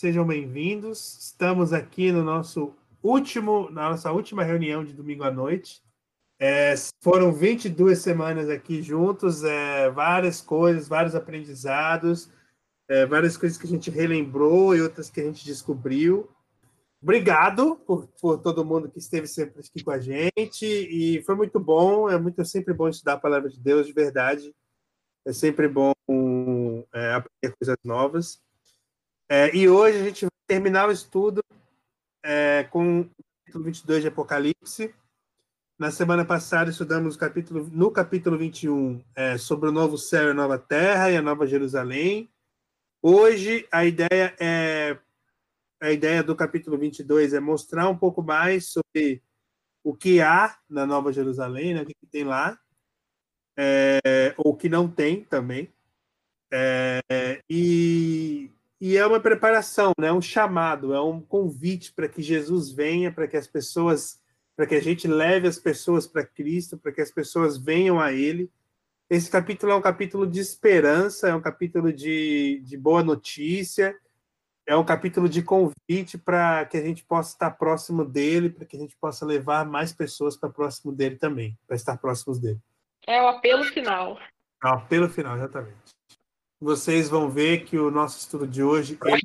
Sejam bem-vindos. Estamos aqui no nosso último, na nossa última reunião de domingo à noite. É, foram 22 semanas aqui juntos, é, várias coisas, vários aprendizados, é, várias coisas que a gente relembrou e outras que a gente descobriu. Obrigado por, por, todo mundo que esteve sempre aqui com a gente e foi muito bom. É muito é sempre bom estudar a palavra de Deus de verdade. É sempre bom é, aprender coisas novas. É, e hoje a gente vai terminar o estudo é, com o capítulo 22 de Apocalipse. Na semana passada estudamos capítulo, no capítulo 21 é, sobre o novo céu e a nova terra e a nova Jerusalém. Hoje a ideia é a ideia do capítulo 22 é mostrar um pouco mais sobre o que há na Nova Jerusalém, né, o que tem lá, é, ou o que não tem também. É, e e é uma preparação, né? um chamado, é um convite para que Jesus venha, para que as pessoas, para que a gente leve as pessoas para Cristo, para que as pessoas venham a Ele. Esse capítulo é um capítulo de esperança, é um capítulo de, de boa notícia, é um capítulo de convite para que a gente possa estar próximo dele, para que a gente possa levar mais pessoas para próximo dele também, para estar próximos dele. É o apelo final. É o apelo final, exatamente vocês vão ver que o nosso estudo de hoje, ele,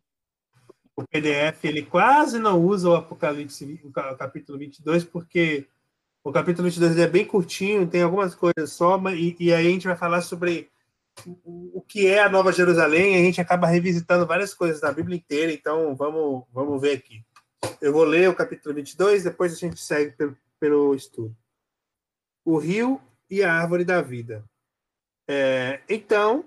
o PDF, ele quase não usa o Apocalipse, o capítulo 22, porque o capítulo 22 é bem curtinho, tem algumas coisas só, e, e aí a gente vai falar sobre o, que é a Nova Jerusalém, a gente acaba revisitando várias coisas da Bíblia inteira, então vamos, vamos ver aqui. Eu vou ler o capítulo 22, depois a gente segue pelo, pelo estudo. O rio e a árvore da vida. É, então,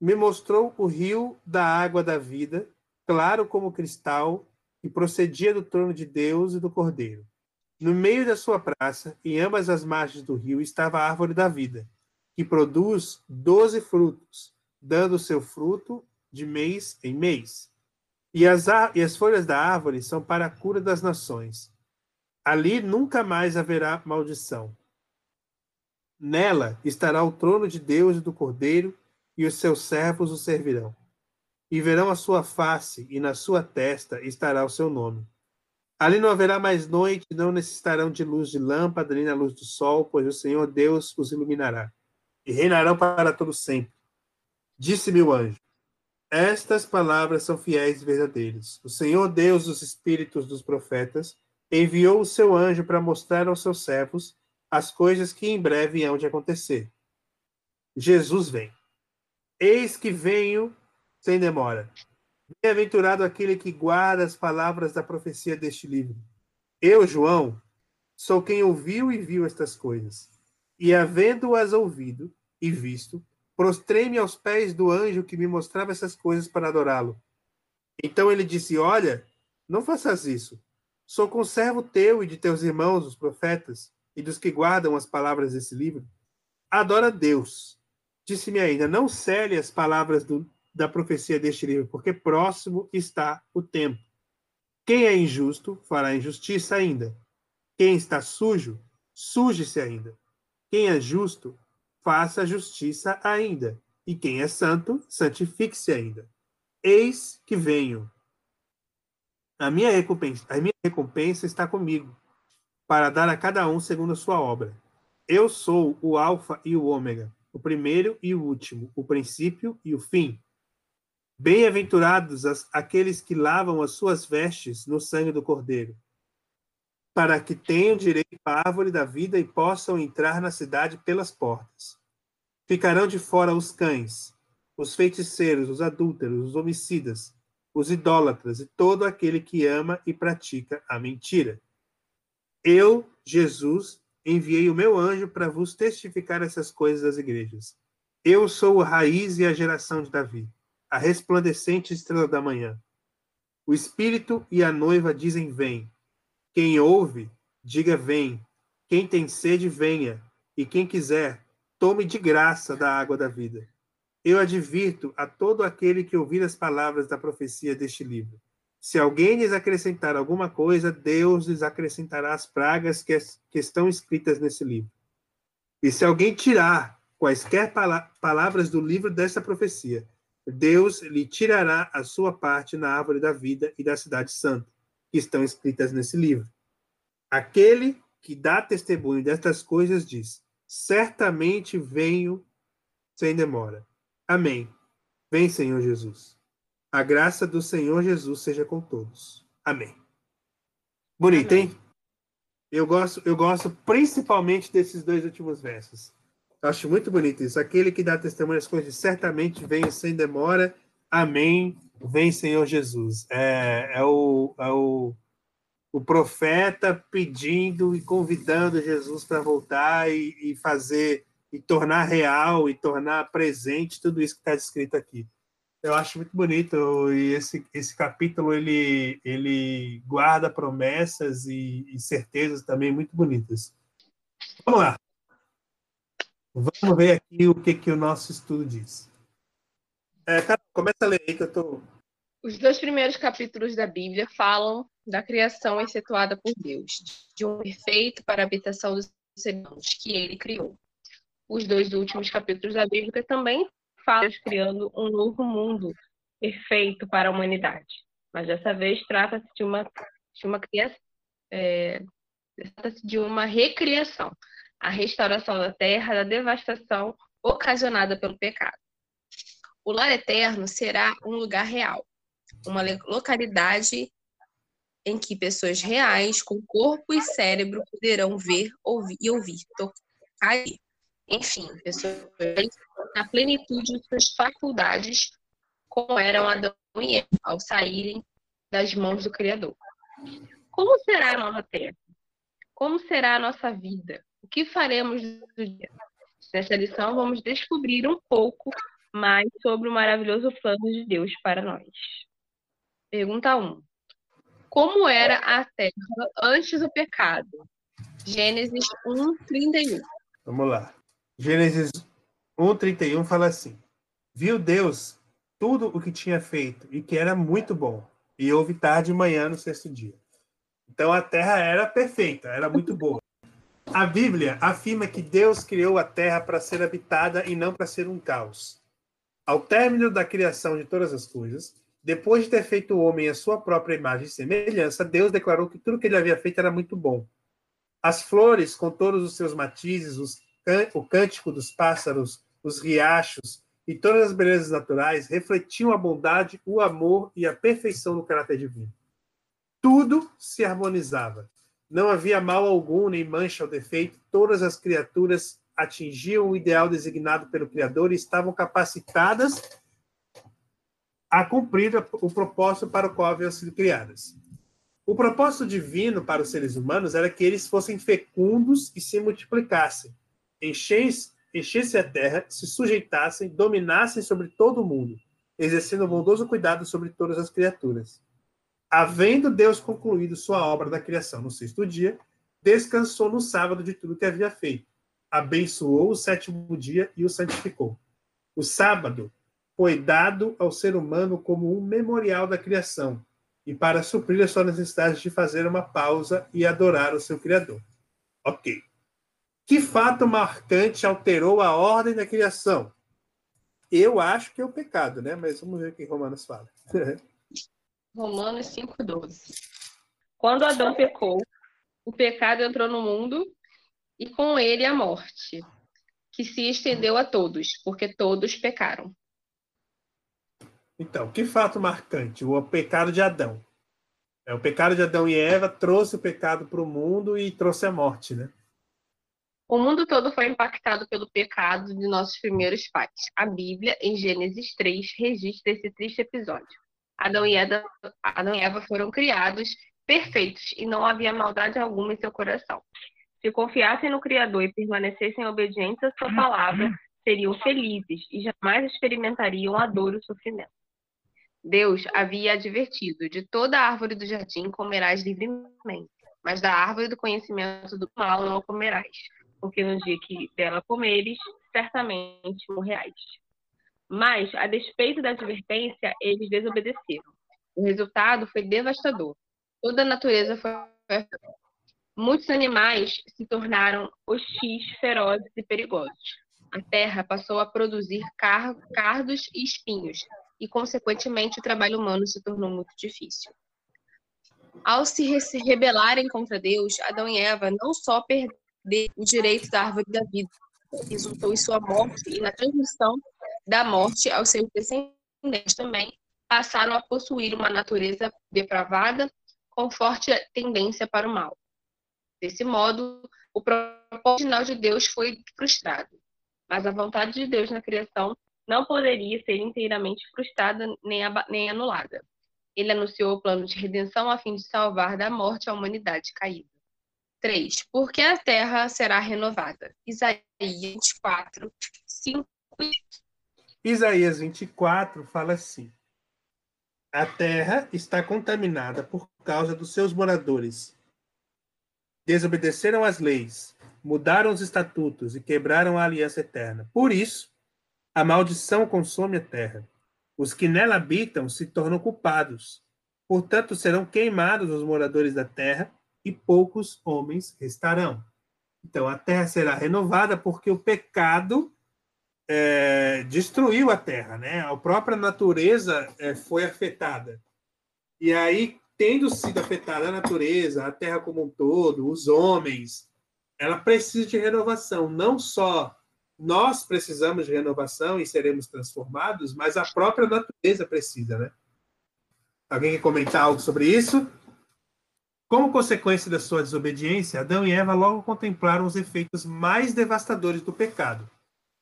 me mostrou o rio da água da vida, claro como cristal, e procedia do trono de Deus e do Cordeiro. No meio da sua praça, em ambas as margens do rio, estava a árvore da vida, que produz doze frutos, dando seu fruto de mês em mês. E as, e as folhas da árvore são para a cura das nações. Ali nunca mais haverá maldição. Nela estará o trono de Deus e do Cordeiro, e os seus servos o servirão. E verão a sua face, e na sua testa estará o seu nome. Ali não haverá mais noite, não necessitarão de luz de lâmpada, nem na luz do sol, pois o Senhor Deus os iluminará. E reinarão para todo sempre. Disse-me o anjo: Estas palavras são fiéis e verdadeiras. O Senhor Deus dos espíritos dos profetas enviou o seu anjo para mostrar aos seus servos as coisas que em breve hão de acontecer. Jesus vem. Eis que venho sem demora. Bem-aventurado aquele que guarda as palavras da profecia deste livro. Eu, João, sou quem ouviu e viu estas coisas. E, havendo-as ouvido e visto, prostrei-me aos pés do anjo que me mostrava essas coisas para adorá-lo. Então ele disse: Olha, não faças isso. Sou conservo teu e de teus irmãos, os profetas, e dos que guardam as palavras desse livro. Adora Deus Disse-me ainda: Não cele as palavras do, da profecia deste livro, porque próximo está o tempo. Quem é injusto fará injustiça ainda. Quem está sujo, suje-se ainda. Quem é justo, faça justiça ainda. E quem é santo, santifique-se ainda. Eis que venho. A minha recompensa, a minha recompensa está comigo, para dar a cada um segundo a sua obra. Eu sou o Alfa e o Ômega, o primeiro e o último, o princípio e o fim. Bem-aventurados aqueles que lavam as suas vestes no sangue do Cordeiro, para que tenham direito à árvore da vida e possam entrar na cidade pelas portas. Ficarão de fora os cães, os feiticeiros, os adúlteros, os homicidas, os idólatras e todo aquele que ama e pratica a mentira. Eu, Jesus, enviei o meu anjo para vos testificar essas coisas às igrejas. Eu sou a raiz e a geração de Davi, a resplandecente estrela da manhã. O Espírito e a noiva dizem: Vem. Quem ouve, diga: Vem. Quem tem sede, venha. E quem quiser, tome de graça da água da vida. Eu advirto a todo aquele que ouvir as palavras da profecia deste livro. Se alguém lhes acrescentar alguma coisa, Deus lhes acrescentará as pragas que, que estão escritas nesse livro. E se alguém tirar quaisquer palavras do livro desta profecia, Deus lhe tirará a sua parte na árvore da vida e da cidade santa, que estão escritas nesse livro. Aquele que dá testemunho destas coisas diz: Certamente venho sem demora. Amém. Vem, Senhor Jesus. A graça do Senhor Jesus seja com todos. Amém. Bonito, Amém. hein? Eu gosto, eu gosto principalmente desses dois últimos versos. Eu acho muito bonito isso. Aquele que dá testemunho das coisas certamente vem sem demora. Amém. Vem, Senhor Jesus. É, é, o, é o, o profeta pedindo e convidando Jesus para voltar e, e, fazer, e tornar real, e tornar presente tudo isso que está escrito aqui. Eu acho muito bonito e esse, esse capítulo ele, ele guarda promessas e, e certezas também muito bonitas. Vamos lá. Vamos ver aqui o que, que o nosso estudo diz. É, começa a ler aí que eu tô. Os dois primeiros capítulos da Bíblia falam da criação excetuada por Deus, de um perfeito para a habitação dos seres humanos que ele criou. Os dois últimos capítulos da Bíblia também de criando um novo mundo perfeito para a humanidade. Mas dessa vez trata-se de uma, de uma criação, é, trata-se de uma recriação a restauração da terra da devastação ocasionada pelo pecado. O lar eterno será um lugar real, uma localidade em que pessoas reais, com corpo e cérebro, poderão ver ouvir, e ouvir, tocar enfim, pessoas na plenitude de suas faculdades, como eram Adão e Eva, ao saírem das mãos do Criador. Como será a nova terra? Como será a nossa vida? O que faremos do dia? Nessa lição, vamos descobrir um pouco mais sobre o maravilhoso plano de Deus para nós. Pergunta 1. Como era a terra antes do pecado? Gênesis 1, 31. Vamos lá. Gênesis 1, 31 fala assim: Viu Deus tudo o que tinha feito e que era muito bom, e houve tarde e manhã no sexto dia. Então a terra era perfeita, era muito boa. A Bíblia afirma que Deus criou a terra para ser habitada e não para ser um caos. Ao término da criação de todas as coisas, depois de ter feito o homem à sua própria imagem e semelhança, Deus declarou que tudo que ele havia feito era muito bom. As flores, com todos os seus matizes, os, o cântico dos pássaros, os riachos e todas as belezas naturais refletiam a bondade, o amor e a perfeição do caráter divino. Tudo se harmonizava. Não havia mal algum, nem mancha ou defeito, todas as criaturas atingiam o ideal designado pelo Criador e estavam capacitadas a cumprir o propósito para o qual haviam sido criadas. O propósito divino para os seres humanos era que eles fossem fecundos e se multiplicassem, enchessem a terra, se sujeitassem, dominassem sobre todo o mundo, exercendo bondoso cuidado sobre todas as criaturas. Havendo Deus concluído sua obra da criação no sexto dia, descansou no sábado de tudo que havia feito. Abençoou o sétimo dia e o santificou. O sábado foi dado ao ser humano como um memorial da criação e para suprir a sua necessidade de fazer uma pausa e adorar o seu Criador. Ok. Que fato marcante alterou a ordem da criação? Eu acho que é o pecado, né? Mas vamos ver o que Romanos fala. Romanos 5,12. Quando Adão pecou, o pecado entrou no mundo e com ele a morte, que se estendeu a todos, porque todos pecaram. Então, que fato marcante? O pecado de Adão. É, o pecado de Adão e Eva trouxe o pecado para o mundo e trouxe a morte, né? O mundo todo foi impactado pelo pecado de nossos primeiros pais. A Bíblia, em Gênesis 3, registra esse triste episódio. Adão e, Eva, Adão e Eva foram criados perfeitos e não havia maldade alguma em seu coração. Se confiassem no Criador e permanecessem obedientes à sua palavra, seriam felizes e jamais experimentariam a dor e o sofrimento. Deus havia advertido: de toda árvore do jardim comerás livremente, mas da árvore do conhecimento do mal não comerás, porque no dia que dela comeres, certamente morrerás. Mas, a despeito da advertência, eles desobedeceram. O resultado foi devastador. Toda a natureza foi. Muitos animais se tornaram hostis, ferozes e perigosos. A terra passou a produzir cardos e espinhos, e, consequentemente, o trabalho humano se tornou muito difícil. Ao se rebelarem contra Deus, Adão e Eva não só perderam o direito da árvore da vida, resultou em sua morte e na transmissão da morte aos seus descendentes também, passaram a possuir uma natureza depravada com forte tendência para o mal. Desse modo, o propósito original de Deus foi frustrado. Mas a vontade de Deus na criação não poderia ser inteiramente frustrada nem, nem anulada. Ele anunciou o plano de redenção a fim de salvar da morte a humanidade caída. 3. Por que a terra será renovada? Isaías 24, 5 Isaías 24 fala assim: A terra está contaminada por causa dos seus moradores. Desobedeceram as leis, mudaram os estatutos e quebraram a aliança eterna. Por isso, a maldição consome a terra. Os que nela habitam se tornam culpados. Portanto, serão queimados os moradores da terra e poucos homens restarão. Então, a terra será renovada porque o pecado é, destruiu a terra, né? A própria natureza é, foi afetada. E aí, tendo sido afetada a natureza, a terra como um todo, os homens, ela precisa de renovação. Não só nós precisamos de renovação e seremos transformados, mas a própria natureza precisa, né? Alguém quer comentar algo sobre isso? Como consequência da sua desobediência, Adão e Eva logo contemplaram os efeitos mais devastadores do pecado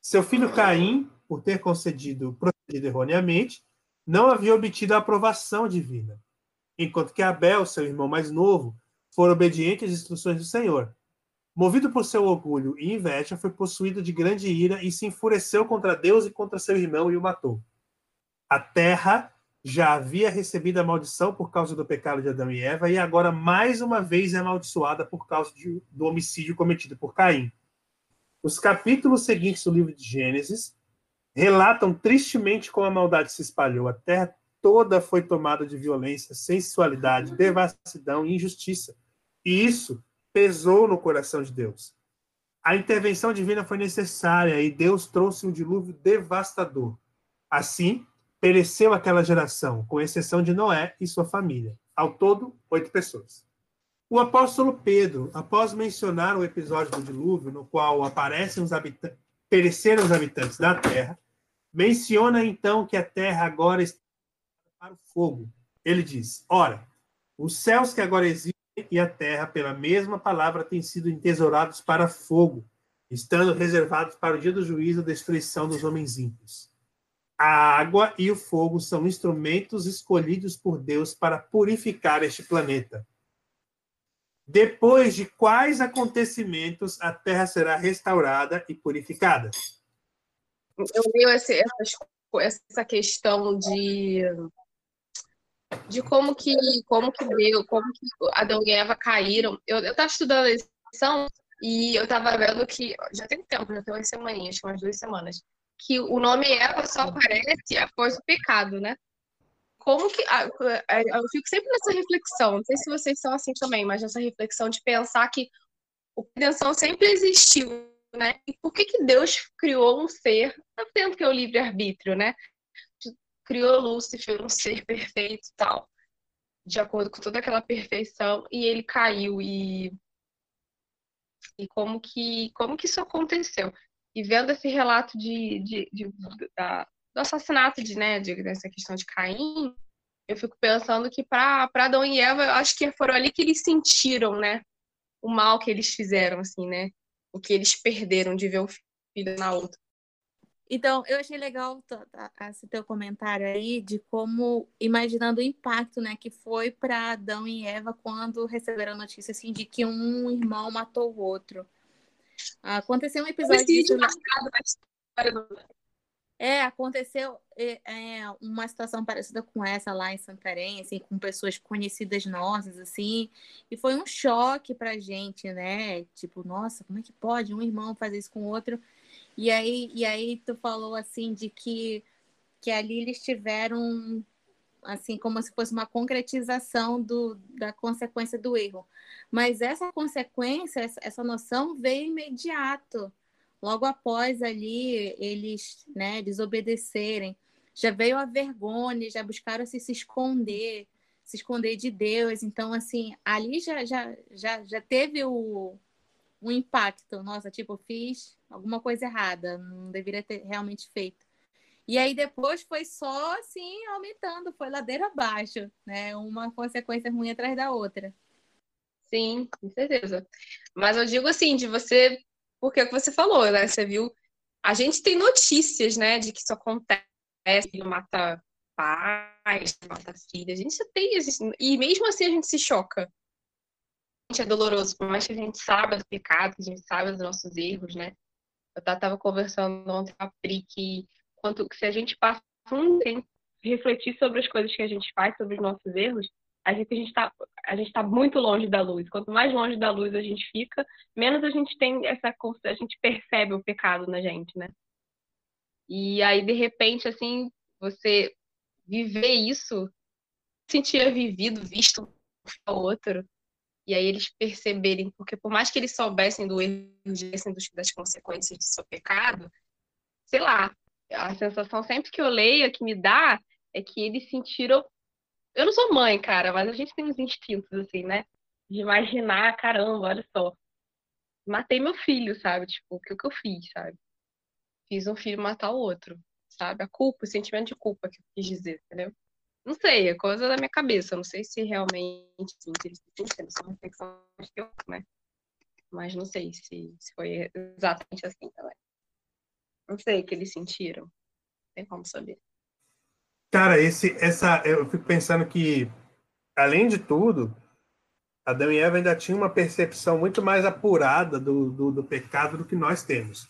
seu filho Caim, por ter concedido, procedido erroneamente, não havia obtido a aprovação divina, enquanto que Abel, seu irmão mais novo, foi obediente às instruções do Senhor. Movido por seu orgulho e inveja, foi possuído de grande ira e se enfureceu contra Deus e contra seu irmão e o matou. A terra já havia recebido a maldição por causa do pecado de Adão e Eva e agora mais uma vez é amaldiçoada por causa de, do homicídio cometido por Caim. Os capítulos seguintes do livro de Gênesis relatam tristemente como a maldade se espalhou. A terra toda foi tomada de violência, sensualidade, devassidão e injustiça. E isso pesou no coração de Deus. A intervenção divina foi necessária e Deus trouxe um dilúvio devastador. Assim, pereceu aquela geração, com exceção de Noé e sua família. Ao todo, oito pessoas. O apóstolo Pedro, após mencionar o episódio do dilúvio, no qual aparecem os habitantes, pereceram os habitantes da terra, menciona então que a terra agora está para o fogo. Ele diz: Ora, os céus que agora existem e a terra, pela mesma palavra, têm sido entesourados para fogo, estando reservados para o dia do juízo e destruição dos homens ímpios. A água e o fogo são instrumentos escolhidos por Deus para purificar este planeta depois de quais acontecimentos a terra será restaurada e purificada? Eu leio essa, essa questão de de como que como que deu, como que Adão e Eva caíram. Eu estava estudando a lição e eu estava vendo que já tem tempo, já tem umas semaninhas, umas duas semanas, que o nome Eva só aparece após o pecado, né? como que. Ah, é, eu fico sempre nessa reflexão, não sei se vocês são assim também, mas nessa reflexão de pensar que o redenção sempre existiu, né? E por que, que Deus criou um ser, tanto que é o livre-arbítrio, né? Criou Lúcifer, um ser perfeito e tal, de acordo com toda aquela perfeição, e ele caiu, e. E como que, como que isso aconteceu? E vendo esse relato de, de, de da, do assassinato de, né, de, dessa questão de Caim, eu fico pensando que para Adão e Eva, eu acho que foram ali que eles sentiram, né, o mal que eles fizeram, assim, né, o que eles perderam de ver o filho na outra. Então, eu achei legal esse teu comentário aí de como, imaginando o impacto, né, que foi para Adão e Eva quando receberam a notícia, assim, de que um irmão matou o outro. Aconteceu um episódio... Disso... É, aconteceu é, é, uma situação parecida com essa lá em Santarém, assim, com pessoas conhecidas nossas, assim, e foi um choque pra gente, né? Tipo, nossa, como é que pode um irmão fazer isso com o outro? E aí, e aí tu falou, assim, de que, que ali eles tiveram, assim, como se fosse uma concretização do, da consequência do erro. Mas essa consequência, essa, noção veio imediato, logo após ali eles né, desobedecerem, já veio a vergonha, já buscaram se, se esconder, se esconder de Deus. Então, assim, ali já, já, já, já teve o, um impacto. Nossa, tipo, fiz alguma coisa errada, não deveria ter realmente feito. E aí depois foi só assim aumentando, foi ladeira abaixo, né? Uma consequência ruim atrás da outra. Sim, com certeza. Mas eu digo assim, de você porque é o que você falou, né? Você viu. A gente tem notícias, né, de que isso acontece, filho mata pais, mata filha. A gente tem. E mesmo assim a gente se choca. A gente é doloroso, por mais que a gente saiba do pecado, que a gente saiba dos nossos erros, né? Eu estava conversando ontem com a Pri que, quanto, que se a gente passa um tempo refletir sobre as coisas que a gente faz, sobre os nossos erros, a gente está a gente está muito longe da luz. Quanto mais longe da luz a gente fica, menos a gente tem essa a gente percebe o pecado na gente, né? E aí de repente assim você viver isso, sentia vivido, visto um outro, e aí eles perceberem, porque por mais que eles soubessem do erro, das consequências do seu pecado, sei lá, a sensação sempre que eu leio, que me dá, é que eles sentiram eu não sou mãe, cara, mas a gente tem uns instintos, assim, né? De imaginar, caramba, olha só. Matei meu filho, sabe? Tipo, o que, eu fiz, sabe? Fiz um filho matar o outro, sabe? A culpa, o sentimento de culpa que eu quis dizer, entendeu? Não sei, é coisa da minha cabeça. Não sei se realmente sim, se eles são reflexões que eu, né? Mas não sei se, se foi exatamente assim também. Não sei o que eles sentiram. Não tem como saber. Cara, esse, essa, eu fico pensando que, além de tudo, Adão e Eva ainda tinham uma percepção muito mais apurada do, do, do pecado do que nós temos.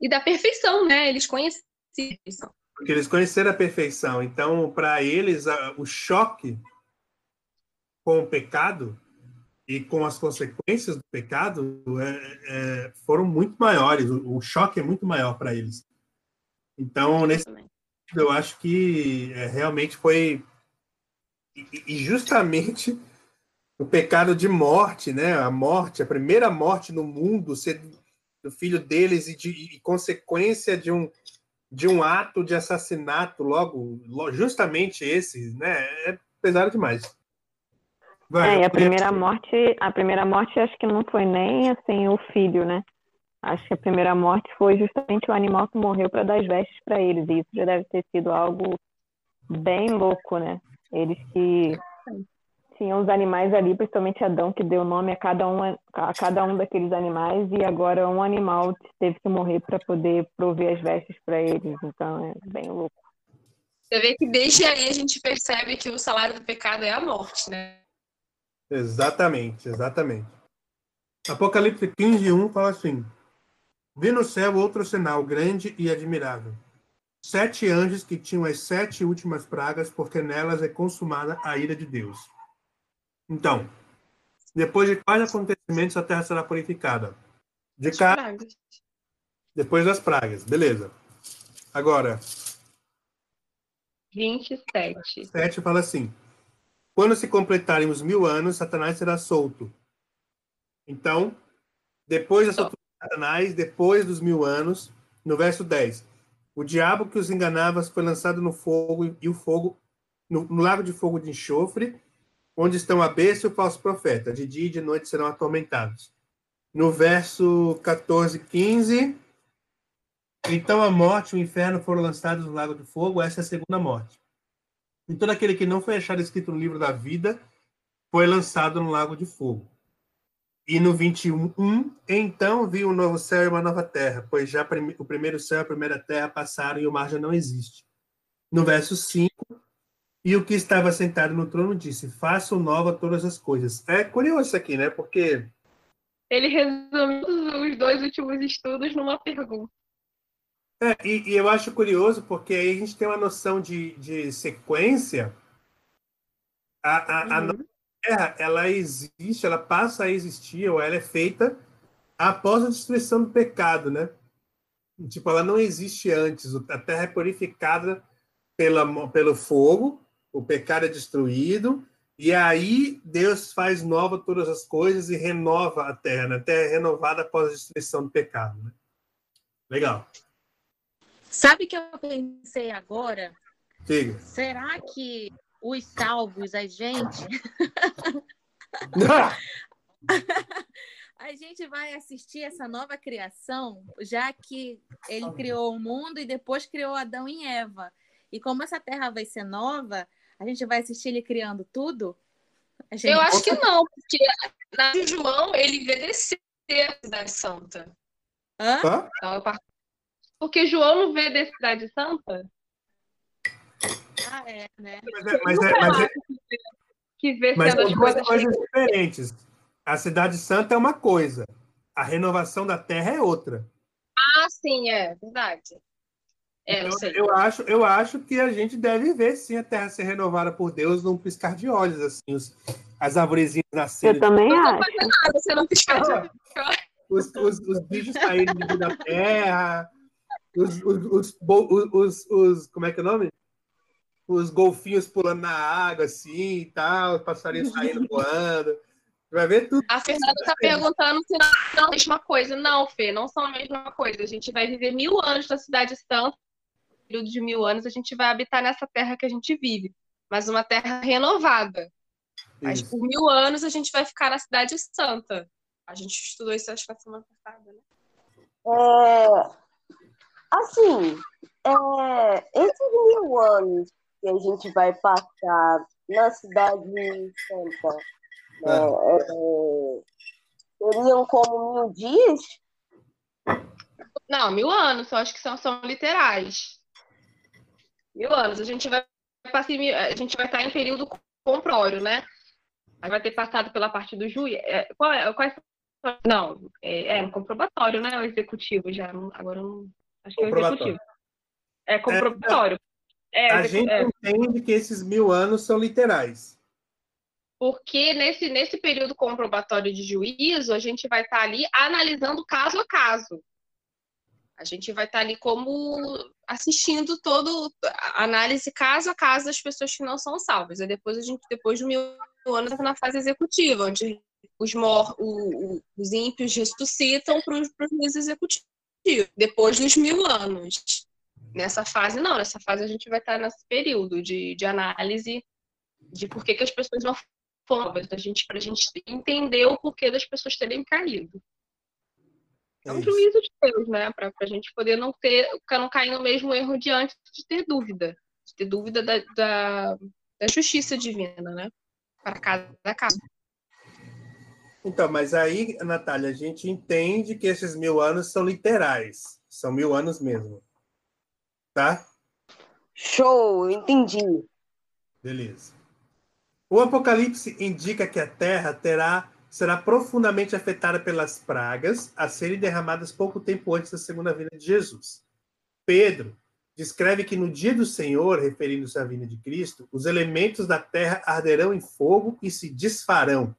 E da perfeição, né? Eles conheciam Porque eles conheceram a perfeição. Então, para eles, a, o choque com o pecado e com as consequências do pecado é, é, foram muito maiores. O, o, choque é muito maior para eles. Então, nesse, eu acho que é, realmente foi. E, justamente o pecado de morte, né? A morte, a primeira morte no mundo, ser do filho deles e, de, e consequência de um, de um ato de assassinato, logo, justamente esse, né? É pesado demais. Vai, é, e a primeira morte, a primeira morte acho que não foi nem assim o filho, né? Acho que a primeira morte foi justamente o animal que morreu para dar as vestes para eles. E isso já deve ter sido algo bem louco, né? Eles que tinham os animais ali, principalmente Adão, que deu nome a cada um, a cada um daqueles animais, e agora um animal teve que morrer para poder prover as vestes para eles. Então é bem louco. Você vê que desde aí a gente percebe que o salário do pecado é a morte, né? Exatamente, exatamente. Apocalipse 15, 1 fala assim: Vi no céu outro sinal grande e admirável. Sete anjos que tinham as sete últimas pragas, porque nelas é consumada a ira de Deus. Então, depois de quais acontecimentos a terra será purificada? De cá. Depois das pragas, beleza. Agora. 27. 7 fala assim: Quando se completarem os mil anos, Satanás será solto. Então, depois da Satanás depois dos mil anos, no verso 10. O diabo que os enganava foi lançado no fogo e o fogo no, no lago de fogo de enxofre, onde estão a besta e o falso profeta. De dia e de noite serão atormentados. No verso 14, 15. Então a morte e o inferno foram lançados no lago de fogo, essa é a segunda morte. E todo aquele que não foi achado escrito no livro da vida foi lançado no lago de fogo. E no 21, então vi um novo céu e uma nova terra, pois já o primeiro céu e a primeira terra passaram e o mar já não existe. No verso 5, e o que estava sentado no trono disse: Façam nova todas as coisas. É curioso isso aqui, né? Porque. Ele resumiu os dois últimos estudos numa pergunta. É, e, e, eu acho curioso porque aí a gente tem uma noção de, de sequência. A, a, uhum. a Terra, ela existe, ela passa a existir, ou ela é feita após a destruição do pecado, né? Tipo, ela não existe antes. A Terra é purificada pela, pelo fogo, o pecado é destruído, e aí Deus faz nova todas as coisas e renova a terra. Né? A terra é renovada após a destruição do pecado. Né? Legal. Sabe que eu pensei agora? Diga. Será que os salvos, a gente. a gente vai assistir essa nova criação, já que ele criou o mundo e depois criou Adão e Eva. E como essa terra vai ser nova, a gente vai assistir ele criando tudo? Gente... Eu acho que não, porque na João ele vê descer a cidade santa. Hã? Então, porque João não vê da cidade santa? Ah, é, né? Mas é, mas é, mas é... que vê mas são duas coisas diferentes. A cidade santa é uma coisa, a renovação da terra é outra. Ah, sim, é verdade. É, eu, eu, acho, eu acho que a gente deve ver sim a Terra ser renovada por Deus num piscar de olhos, assim, os, as arvorezinhas nascendo. Eu também não acho. Não nada, você não piscar de olhos. Os, os, os bichos saindo da terra, os, os, os, os, os, como é que é o nome? Os golfinhos pulando na água, assim, e tal, os passarinhos saindo voando. Vai ver tudo. A Fernanda está perguntando se não, não é a mesma coisa. Não, Fê, não são a mesma coisa. A gente vai viver mil anos na Cidade Santa período de mil anos, a gente vai habitar nessa terra que a gente vive, mas uma terra renovada. Mas por mil anos a gente vai ficar na Cidade Santa. A gente estudou isso, acho que na semana passada, né? É, assim, é, esses mil anos que a gente vai passar na Cidade Santa né, ah. é, seriam como mil dias? Não, mil anos, eu acho que são, são literais mil anos. A gente vai passar, a gente vai estar em período comprório, né? Aí vai ter passado pela parte do juiz. É, qual é, qual é, não, é, é comprobatório, né? O executivo já. Agora não. Acho que é o executivo. É comprobatório. É, a gente é. entende que esses mil anos são literais. Porque nesse, nesse período comprobatório de juízo, a gente vai estar ali analisando caso a caso. A gente vai estar ali como assistindo todo a análise caso a caso das pessoas que não são salvas. E depois a gente, depois de mil anos, entra na fase executiva, onde os, mor, o, o, os ímpios ressuscitam para os juízes executivos, depois dos mil anos. Nessa fase, não, nessa fase a gente vai estar nesse período de, de análise de por que, que as pessoas não foram salvas, para a gente entender o porquê das pessoas terem caído. É um juízo de Deus, né? Para a gente poder não ter, não cair no mesmo erro de antes de ter dúvida, de ter dúvida da, da, da justiça divina, né? Para cada caso. Então, mas aí, Natália, a gente entende que esses mil anos são literais, são mil anos mesmo, tá? Show, entendi. Beleza. O Apocalipse indica que a Terra terá será profundamente afetada pelas pragas a serem derramadas pouco tempo antes da segunda vinda de Jesus. Pedro descreve que no dia do Senhor, referindo-se à vinda de Cristo, os elementos da terra arderão em fogo e se desfarão.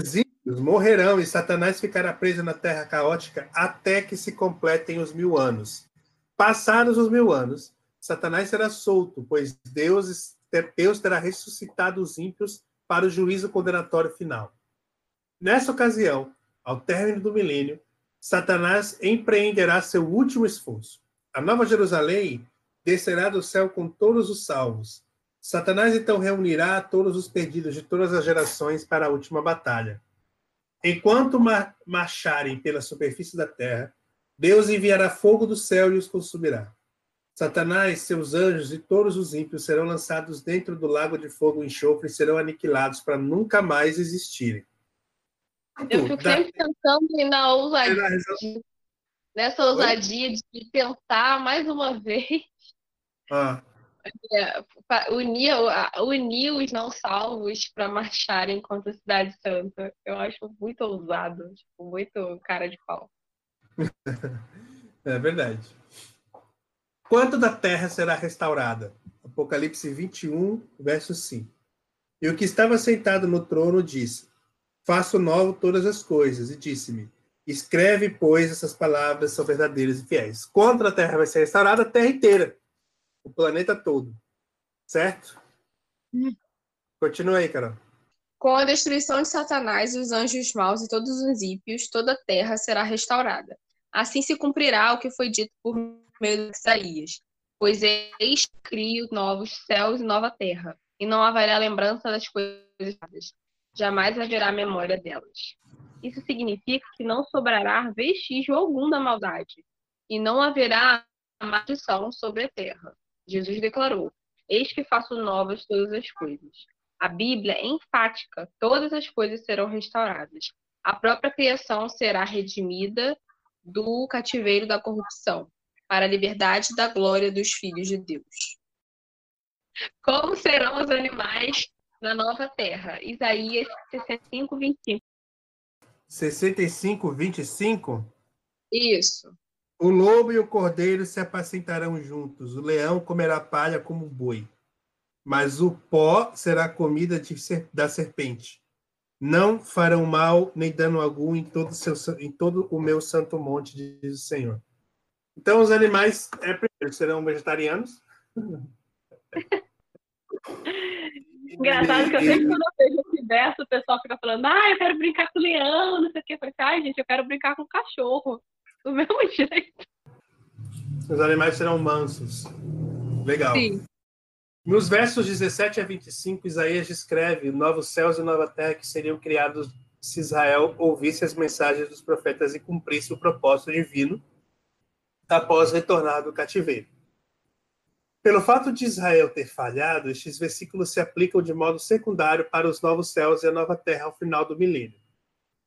Os ímpios morrerão e Satanás ficará preso na terra caótica até que se completem os mil anos. Passados os mil anos, Satanás será solto, pois Deus, Deus terá ressuscitado os ímpios para o juízo condenatório final. Nessa ocasião, ao término do milênio, Satanás empreenderá seu último esforço. A Nova Jerusalém descerá do céu com todos os salvos. Satanás então reunirá todos os perdidos de todas as gerações para a última batalha. Enquanto mar marcharem pela superfície da terra, Deus enviará fogo do céu e os consumirá. Satanás, seus anjos e todos os ímpios serão lançados dentro do lago de fogo e enxofre e serão aniquilados para nunca mais existirem. Eu fico sempre pensando na ousadia, nessa ousadia de tentar mais uma vez ah. É, unir, os não salvos para marcharem contra a Cidade Santa. Eu acho muito ousado, tipo, muito cara de pau. É verdade. Quanto da terra será restaurada? Apocalipse 21, verso 5. E o que estava sentado no trono disse: Faço novo todas as coisas. E disse-me: Escreve, pois, essas palavras são verdadeiras e fiéis. Quando a terra vai ser restaurada, a terra inteira. O planeta todo. Certo? Hum. Continua aí, Carol. Com a destruição de Satanás, os anjos maus e todos os ímpios, toda a terra será restaurada. Assim se cumprirá o que foi dito por meio de Isaías. Pois eis crio novos céus e nova terra, e não haverá lembrança das coisas. Jamais haverá memória delas. Isso significa que não sobrará vestígio algum da maldade, e não haverá maldição sobre a terra. Jesus declarou: Eis que faço novas todas as coisas. A Bíblia é enfática: todas as coisas serão restauradas. A própria criação será redimida do cativeiro da corrupção, para a liberdade da glória dos filhos de Deus. Como serão os animais na nova terra? Isaías 65, 25. 65, 25? Isso. O lobo e o cordeiro se apacentarão juntos, o leão comerá palha como um boi, mas o pó será comida de, da serpente. Não farão mal nem dano algum em todo, seu, em todo o meu santo monte, diz o Senhor. Então, os animais é, primeiro, serão vegetarianos. Engraçado que eu sempre quando eu vejo esse verso, o pessoal fica falando, ah, eu quero brincar com o leão, não sei o que. Eu falei, ai, gente, eu quero brincar com o cachorro. Do mesmo jeito. Os animais serão mansos. Legal. Sim. Nos versos 17 a 25, Isaías descreve novos céus e nova terra que seriam criados se Israel ouvisse as mensagens dos profetas e cumprisse o propósito divino após retornar do cativeiro. Pelo fato de Israel ter falhado, estes versículos se aplicam de modo secundário para os novos céus e a nova terra ao final do milênio.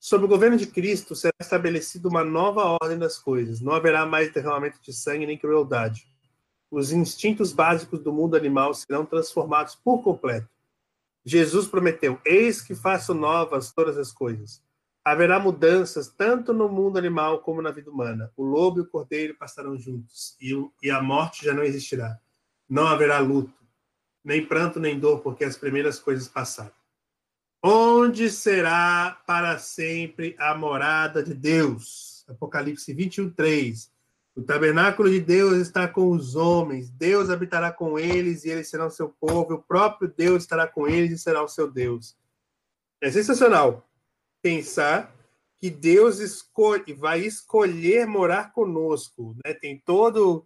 Sob o governo de Cristo será estabelecida uma nova ordem das coisas. Não haverá mais derramamento de sangue nem crueldade. Os instintos básicos do mundo animal serão transformados por completo. Jesus prometeu: Eis que faço novas todas as coisas. Haverá mudanças tanto no mundo animal como na vida humana. O lobo e o cordeiro passarão juntos, e a morte já não existirá. Não haverá luto, nem pranto, nem dor, porque as primeiras coisas passaram. Onde será para sempre a morada de Deus? Apocalipse 21, 3. O tabernáculo de Deus está com os homens, Deus habitará com eles e eles serão seu povo, o próprio Deus estará com eles e será o seu Deus. É sensacional pensar que Deus escolhe, vai escolher morar conosco. Né? Tem todo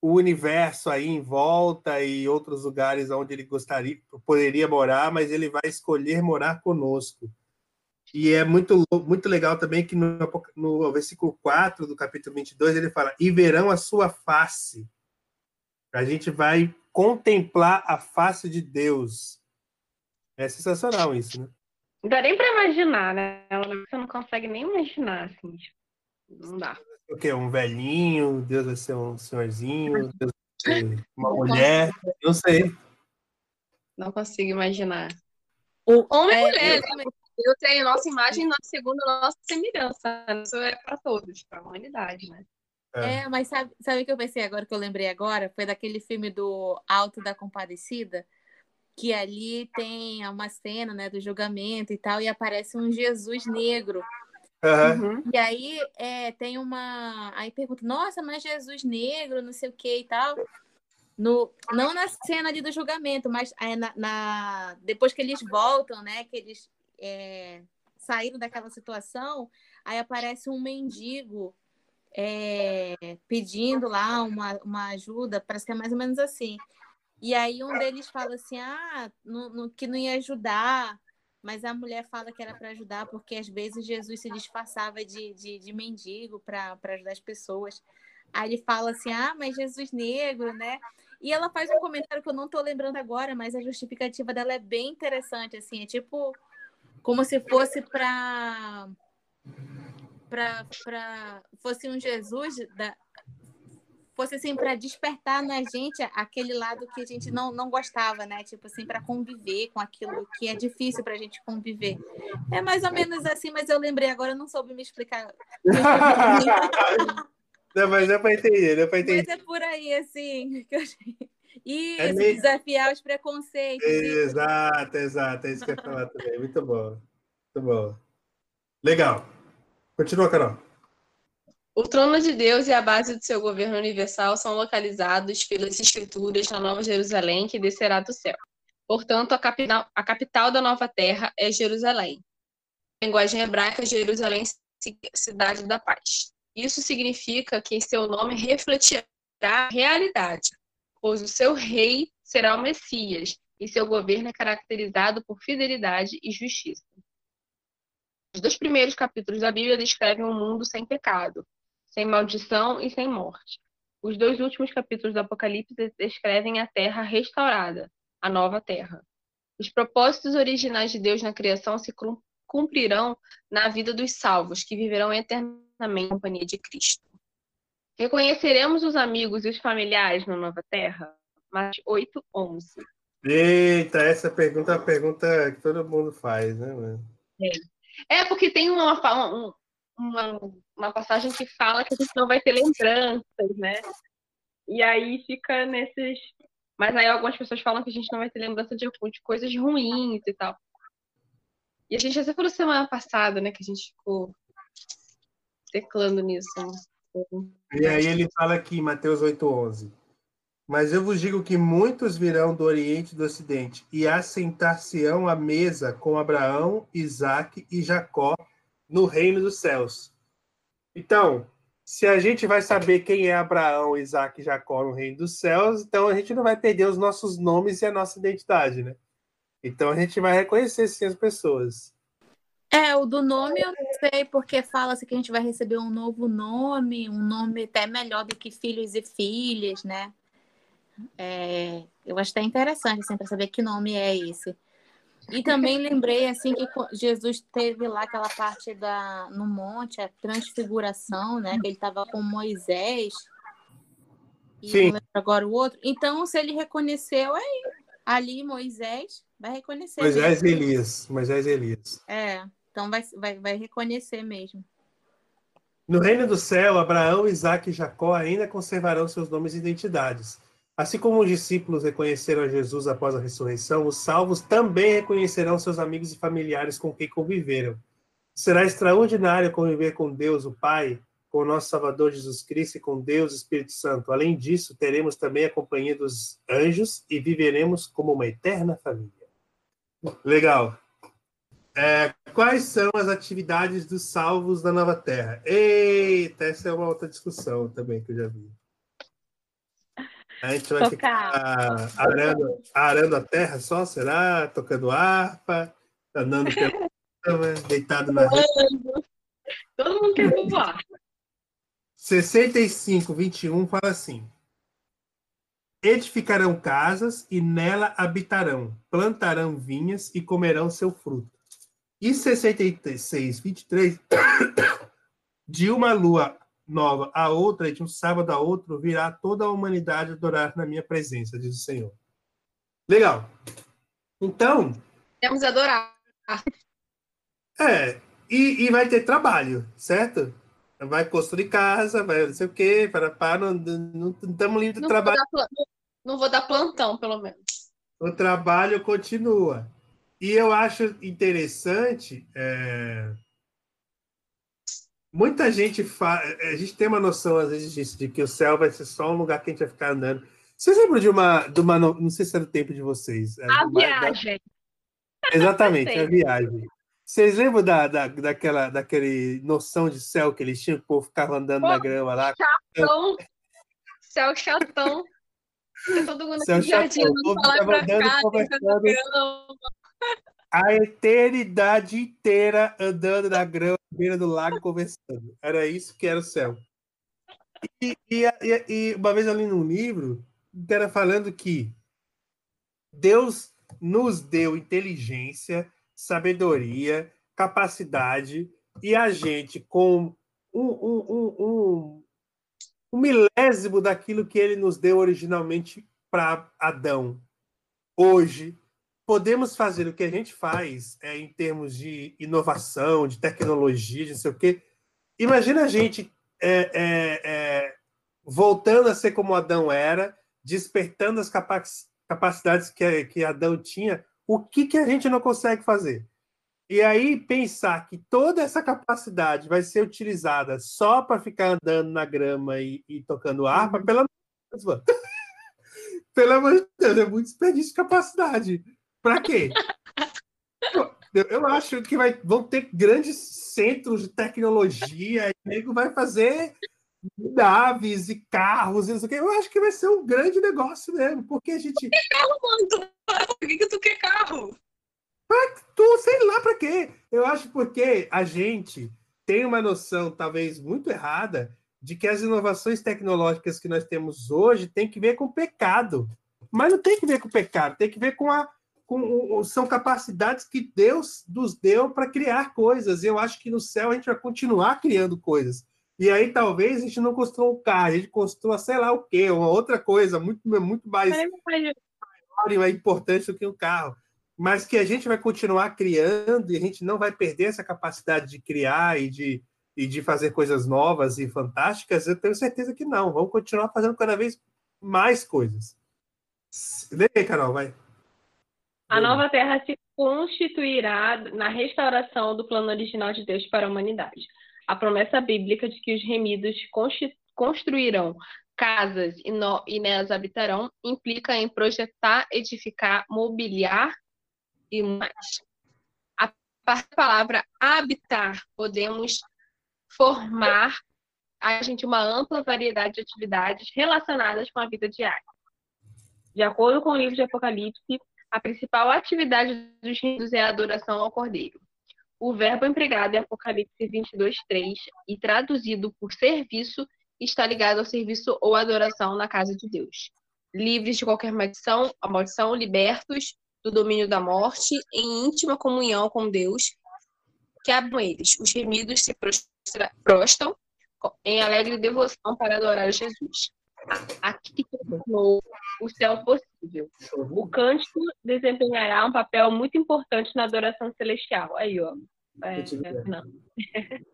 o universo aí em volta e outros lugares onde ele gostaria, poderia morar, mas ele vai escolher morar conosco. E é muito, muito legal também que no, no versículo 4 do capítulo 22 ele fala: E verão a sua face. A gente vai contemplar a face de Deus. É sensacional isso, né? Não dá nem para imaginar, né? Você não consegue nem imaginar, assim. Não dá o quê? Um velhinho, Deus vai ser um senhorzinho, Deus vai ser uma mulher, não sei. Não consigo imaginar. O homem e é, mulher, né? Eu tenho nossa imagem na segunda nossa semelhança. Isso é para todos, para a humanidade, né? É. é, mas sabe, sabe o que eu pensei agora, que eu lembrei agora? Foi daquele filme do Alto da Compadecida, que ali tem uma cena, né, do julgamento e tal, e aparece um Jesus negro. Uhum. E aí é, tem uma. Aí pergunta, nossa, mas Jesus negro, não sei o que e tal. No, não na cena ali do julgamento, mas é, na, na, depois que eles voltam, né? Que eles é, saíram daquela situação, aí aparece um mendigo é, pedindo lá uma, uma ajuda, parece que é mais ou menos assim. E aí um deles fala assim, ah, no, no, que não ia ajudar, mas a mulher fala que era para ajudar, porque às vezes Jesus se disfarçava de, de, de mendigo para ajudar as pessoas. Aí ele fala assim: ah, mas Jesus negro, né? E ela faz um comentário que eu não estou lembrando agora, mas a justificativa dela é bem interessante, assim, é tipo como se fosse para para fosse um Jesus da, fosse assim para despertar na gente aquele lado que a gente não, não gostava, né? Tipo assim, para conviver com aquilo que é difícil para a gente conviver. É mais ou menos assim, mas eu lembrei agora, não soube me explicar. Não, mas dá para entender, dá para entender. Mas é por aí, assim. Isso, é meio... desafiar os preconceitos. Exato, exato. É isso que eu ia falar também. Muito bom. Muito bom. Legal. Continua, Carol. O trono de Deus e a base do seu governo universal são localizados pelas escrituras na Nova Jerusalém, que descerá do céu. Portanto, a capital, a capital da nova terra é Jerusalém. Em linguagem hebraica, Jerusalém cidade da paz. Isso significa que seu nome refletirá a realidade, pois o seu rei será o Messias e seu governo é caracterizado por fidelidade e justiça. Os dois primeiros capítulos da Bíblia descrevem um mundo sem pecado, sem maldição e sem morte. Os dois últimos capítulos do Apocalipse descrevem a terra restaurada, a nova terra. Os propósitos originais de Deus na criação se cumprirão na vida dos salvos, que viverão eternamente em companhia de Cristo. Reconheceremos os amigos e os familiares na nova terra? Mateus 8, 11. Eita, essa pergunta é a pergunta que todo mundo faz, né? É, é porque tem uma, uma, uma passagem que fala que a gente não vai ter lembranças, né? E aí fica nesses. Mas aí algumas pessoas falam que a gente não vai ter lembrança de, de coisas ruins e tal. E a gente até falou semana passada, né, que a gente ficou teclando nisso. E aí ele fala aqui, Mateus 8,11. Mas eu vos digo que muitos virão do Oriente e do Ocidente e assentar-se-ão à mesa com Abraão, Isaque e Jacó no reino dos céus. Então, se a gente vai saber quem é Abraão, Isaac e Jacó no reino dos céus, então a gente não vai perder os nossos nomes e a nossa identidade, né? Então a gente vai reconhecer sim as pessoas. É, o do nome eu não sei, porque fala-se que a gente vai receber um novo nome, um nome até melhor do que filhos e filhas, né? É, eu acho até interessante, assim, para saber que nome é esse. E também lembrei assim que Jesus teve lá aquela parte da no monte, a transfiguração, né? Que ele estava com Moisés. E Sim. agora o outro. Então, se ele reconheceu aí ali Moisés, vai reconhecer. Moisés e Elias. Moisés e Elias. É, então vai, vai, vai reconhecer mesmo. No reino do céu, Abraão, Isaac e Jacó ainda conservarão seus nomes e identidades. Assim como os discípulos reconheceram a Jesus após a ressurreição, os salvos também reconhecerão seus amigos e familiares com quem conviveram. Será extraordinário conviver com Deus, o Pai, com o nosso Salvador Jesus Cristo e com Deus, Espírito Santo. Além disso, teremos também a companhia dos anjos e viveremos como uma eterna família. Legal. É, quais são as atividades dos salvos da nova terra? Eita, essa é uma outra discussão também que eu já vi. A gente vai Tocar. ficar arando, arando a terra só, será? Tocando harpa, andando pela cama, deitado na rede. Todo mundo quer voar. 65, 21 fala assim: Edificarão casas e nela habitarão, plantarão vinhas e comerão seu fruto. E 66, 23, de uma lua nova a outra, e de um sábado a outro, virá toda a humanidade adorar na minha presença, diz o Senhor. Legal. Então. Temos adorar. É, e, e, vai ter trabalho, certo? Vai construir casa, vai não sei o quê, para, para, não estamos livres de trabalho. Vou dar, não vou dar plantão, pelo menos. O trabalho continua. E eu acho interessante. É Muita gente fala. A gente tem uma noção, às vezes, disso, de que o céu vai ser só um lugar que a gente vai ficar andando. Vocês lembram de uma. De uma não sei se era o tempo de vocês. A viagem. Da... Exatamente, a viagem. Vocês lembram da, da, daquela daquele noção de céu que eles tinham, que o povo ficava andando Pô, na grama lá? Chatão! Céu chatão! Todo mundo céu aqui jardim, andando pra cá, conversando a eternidade inteira andando na grama, beira do lago, conversando. Era isso que era o céu. E, e, e, uma vez eu li num livro, que era falando que Deus nos deu inteligência, sabedoria, capacidade, e a gente, com um, um, um, um milésimo daquilo que ele nos deu originalmente para Adão, hoje podemos fazer o que a gente faz é, em termos de inovação, de tecnologia, de não sei o quê. Imagina a gente é, é, é, voltando a ser como Adão era, despertando as capacidades que, que Adão tinha, o que, que a gente não consegue fazer? E aí pensar que toda essa capacidade vai ser utilizada só para ficar andando na grama e, e tocando harpa, uhum. pelo amor de Deus, pelo amor de Deus, é muito desperdício de capacidade. Para quê? Eu acho que vai, vão ter grandes centros de tecnologia, e o nego vai fazer naves e carros, e Eu acho que vai ser um grande negócio mesmo, porque a gente. Que carro, mano? Por que, que tu quer carro? tu, sei lá para quê. Eu acho porque a gente tem uma noção, talvez muito errada, de que as inovações tecnológicas que nós temos hoje tem que ver com pecado. Mas não tem que ver com pecado, tem que ver com a. Com, são capacidades que Deus nos deu para criar coisas. Eu acho que no céu a gente vai continuar criando coisas. E aí talvez a gente não construa um carro, a gente construa, sei lá o quê, uma outra coisa muito, muito mais maior e importante do que um carro mas que a gente vai continuar criando e a gente não vai perder essa capacidade de criar e de, e de fazer coisas novas e fantásticas, eu tenho certeza que não. Vamos continuar fazendo cada vez mais coisas. Lê aí, Carol, vai. A nova Terra se constituirá na restauração do plano original de Deus para a humanidade. A promessa bíblica de que os remidos construirão casas e, no, e nelas habitarão implica em projetar, edificar, mobiliar e mais. A palavra habitar, podemos formar a gente uma ampla variedade de atividades relacionadas com a vida diária. De acordo com o livro de Apocalipse, a principal atividade dos ritos é a adoração ao Cordeiro. O verbo empregado em Apocalipse 22:3 e traduzido por serviço está ligado ao serviço ou adoração na casa de Deus. Livres de qualquer maldição, a maldição, libertos do domínio da morte, em íntima comunhão com Deus, que abram eles. Os remidos se prostam em alegre devoção para adorar Jesus. Aqui tornou o céu possível. O cântico desempenhará um papel muito importante na adoração celestial. Aí, ó. É, não.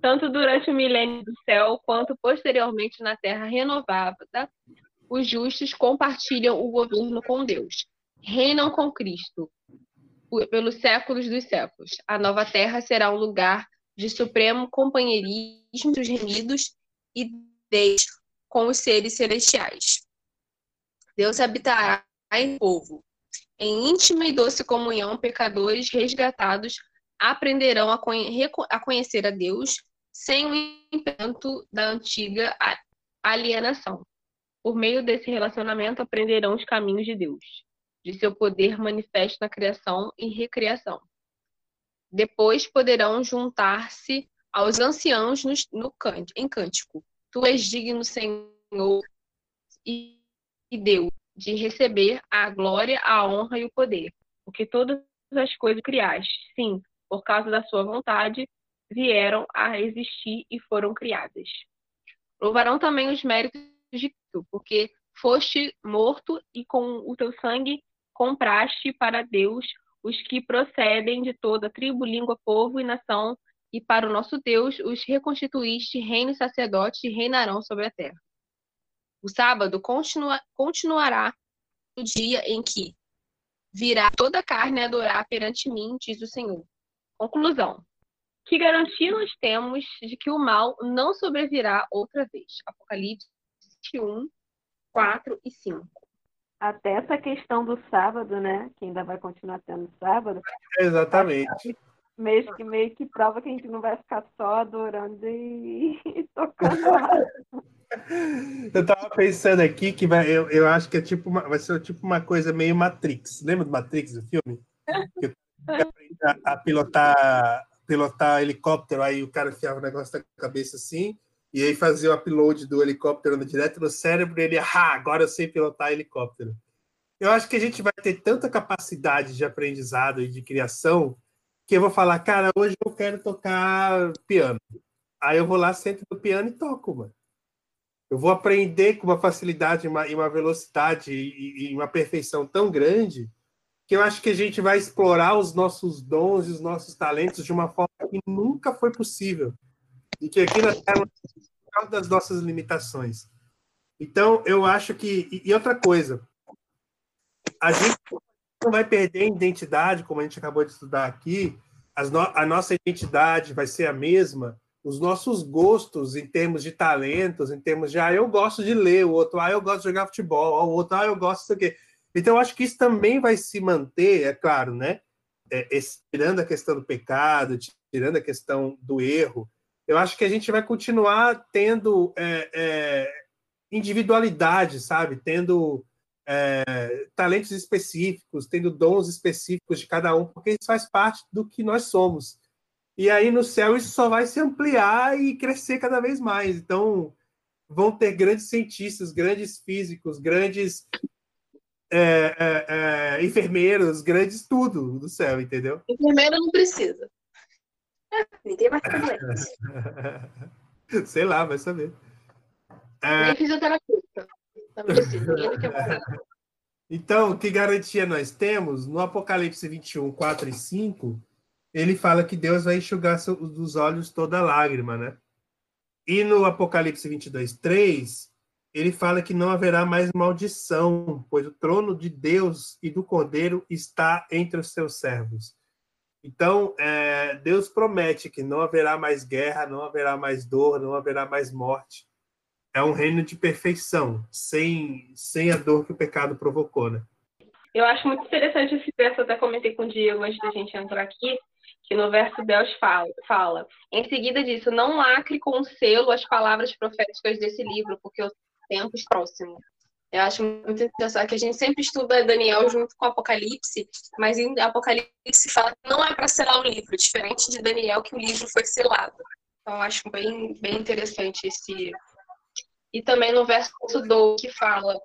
Tanto durante o milênio do céu, quanto posteriormente na terra renovada, os justos compartilham o governo com Deus reinam com Cristo pelos séculos dos séculos. A nova terra será um lugar de supremo companheirismo dos remidos e Deus com os seres celestiais. Deus habitará em povo. Em íntima e doce comunhão, pecadores resgatados aprenderão a, a conhecer a Deus sem o impedimento da antiga alienação. Por meio desse relacionamento, aprenderão os caminhos de Deus de seu poder manifesto na criação e recriação. Depois poderão juntar-se aos anciãos no, no em cântico. Tu és digno, Senhor e, Deus, de receber a glória, a honra e o poder, porque todas as coisas criaste, sim, por causa da sua vontade, vieram a existir e foram criadas. Louvarão também os méritos de Cristo, porque foste morto e com o teu sangue compraste para Deus os que procedem de toda tribo, língua, povo e nação, e para o nosso Deus os reconstituíste reino e sacerdote e reinarão sobre a terra. O sábado continua, continuará o dia em que virá toda a carne adorar perante mim, diz o Senhor. Conclusão. Que garantia nós temos de que o mal não sobrevirá outra vez? Apocalipse 1, 4 e 5 até essa questão do sábado, né? Que ainda vai continuar tendo sábado. Exatamente. Meio que, meio que prova que a gente não vai ficar só adorando e, e tocando. Eu tava pensando aqui que vai, eu, eu acho que é tipo uma, vai ser tipo uma coisa meio Matrix. Lembra do Matrix, do filme? Que a, a pilotar, pilotar helicóptero, aí o cara enfiava o negócio na cabeça assim, e aí fazia o upload do helicóptero direto no cérebro e ele, ah, agora eu sei pilotar helicóptero. Eu acho que a gente vai ter tanta capacidade de aprendizado e de criação que eu vou falar, cara, hoje eu quero tocar piano. Aí eu vou lá, sento no piano e toco, mano. Eu vou aprender com uma facilidade uma, e uma velocidade e, uma perfeição tão grande que eu acho que a gente vai explorar os nossos dons e os nossos talentos de uma forma que nunca foi possível E que aqui na Terra, causa das nossas limitações. Então, eu acho que. E outra coisa, a gente não vai perder a identidade, como a gente acabou de estudar aqui, no, a nossa identidade vai ser a mesma, os nossos gostos em termos de talentos, em termos de, ah, eu gosto de ler, o outro, ah, eu gosto de jogar futebol, o outro, ah, eu gosto do quê. Então, acho que isso também vai se manter, é claro, né? É, tirando a questão do pecado, tirando a questão do erro, eu acho que a gente vai continuar tendo é, é, individualidade, sabe? Tendo é, talentos específicos, tendo dons específicos de cada um, porque isso faz parte do que nós somos. E aí no céu isso só vai se ampliar e crescer cada vez mais. Então vão ter grandes cientistas, grandes físicos, grandes é, é, é enfermeiros, grandes tudo do céu, entendeu? Enfermeiro não precisa. Ninguém vai saber. Sei lá, vai saber. Nem fisioterapeuta. Então, que garantia nós temos? No Apocalipse 21, 4 e 5, ele fala que Deus vai enxugar dos olhos toda lágrima, né? E no Apocalipse 22, 3, ele fala que não haverá mais maldição, pois o trono de Deus e do Cordeiro está entre os seus servos. Então, é, Deus promete que não haverá mais guerra, não haverá mais dor, não haverá mais morte é um reino de perfeição, sem, sem a dor que o pecado provocou, né? Eu acho muito interessante esse verso, até comentei com o Diego antes da gente entrar aqui, que no verso 10 fala, fala, em seguida disso, não lacre com selo as palavras proféticas desse livro, porque o tempo é próximo. Eu acho muito interessante que a gente sempre estuda Daniel junto com Apocalipse, mas em Apocalipse fala que não é para selar o livro, diferente de Daniel, que o livro foi selado. Então, eu acho bem, bem interessante esse, e também no verso 12 que fala: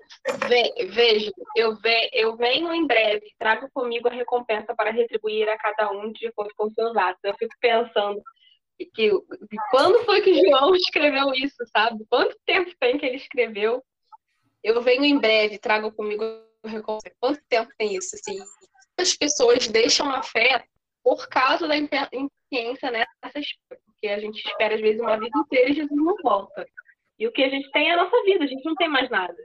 Veja, eu, ve, eu venho em breve, trago comigo a recompensa para retribuir a cada um de acordo com seus atos. Eu fico pensando que, quando foi que João escreveu isso, sabe? Quanto tempo tem que ele escreveu? Eu venho em breve, trago comigo a recompensa. Quanto tempo tem isso? Assim, as pessoas deixam a fé por causa da impaciência nessas, porque a gente espera às vezes uma vida inteira e Jesus não volta. E o que a gente tem é a nossa vida, a gente não tem mais nada.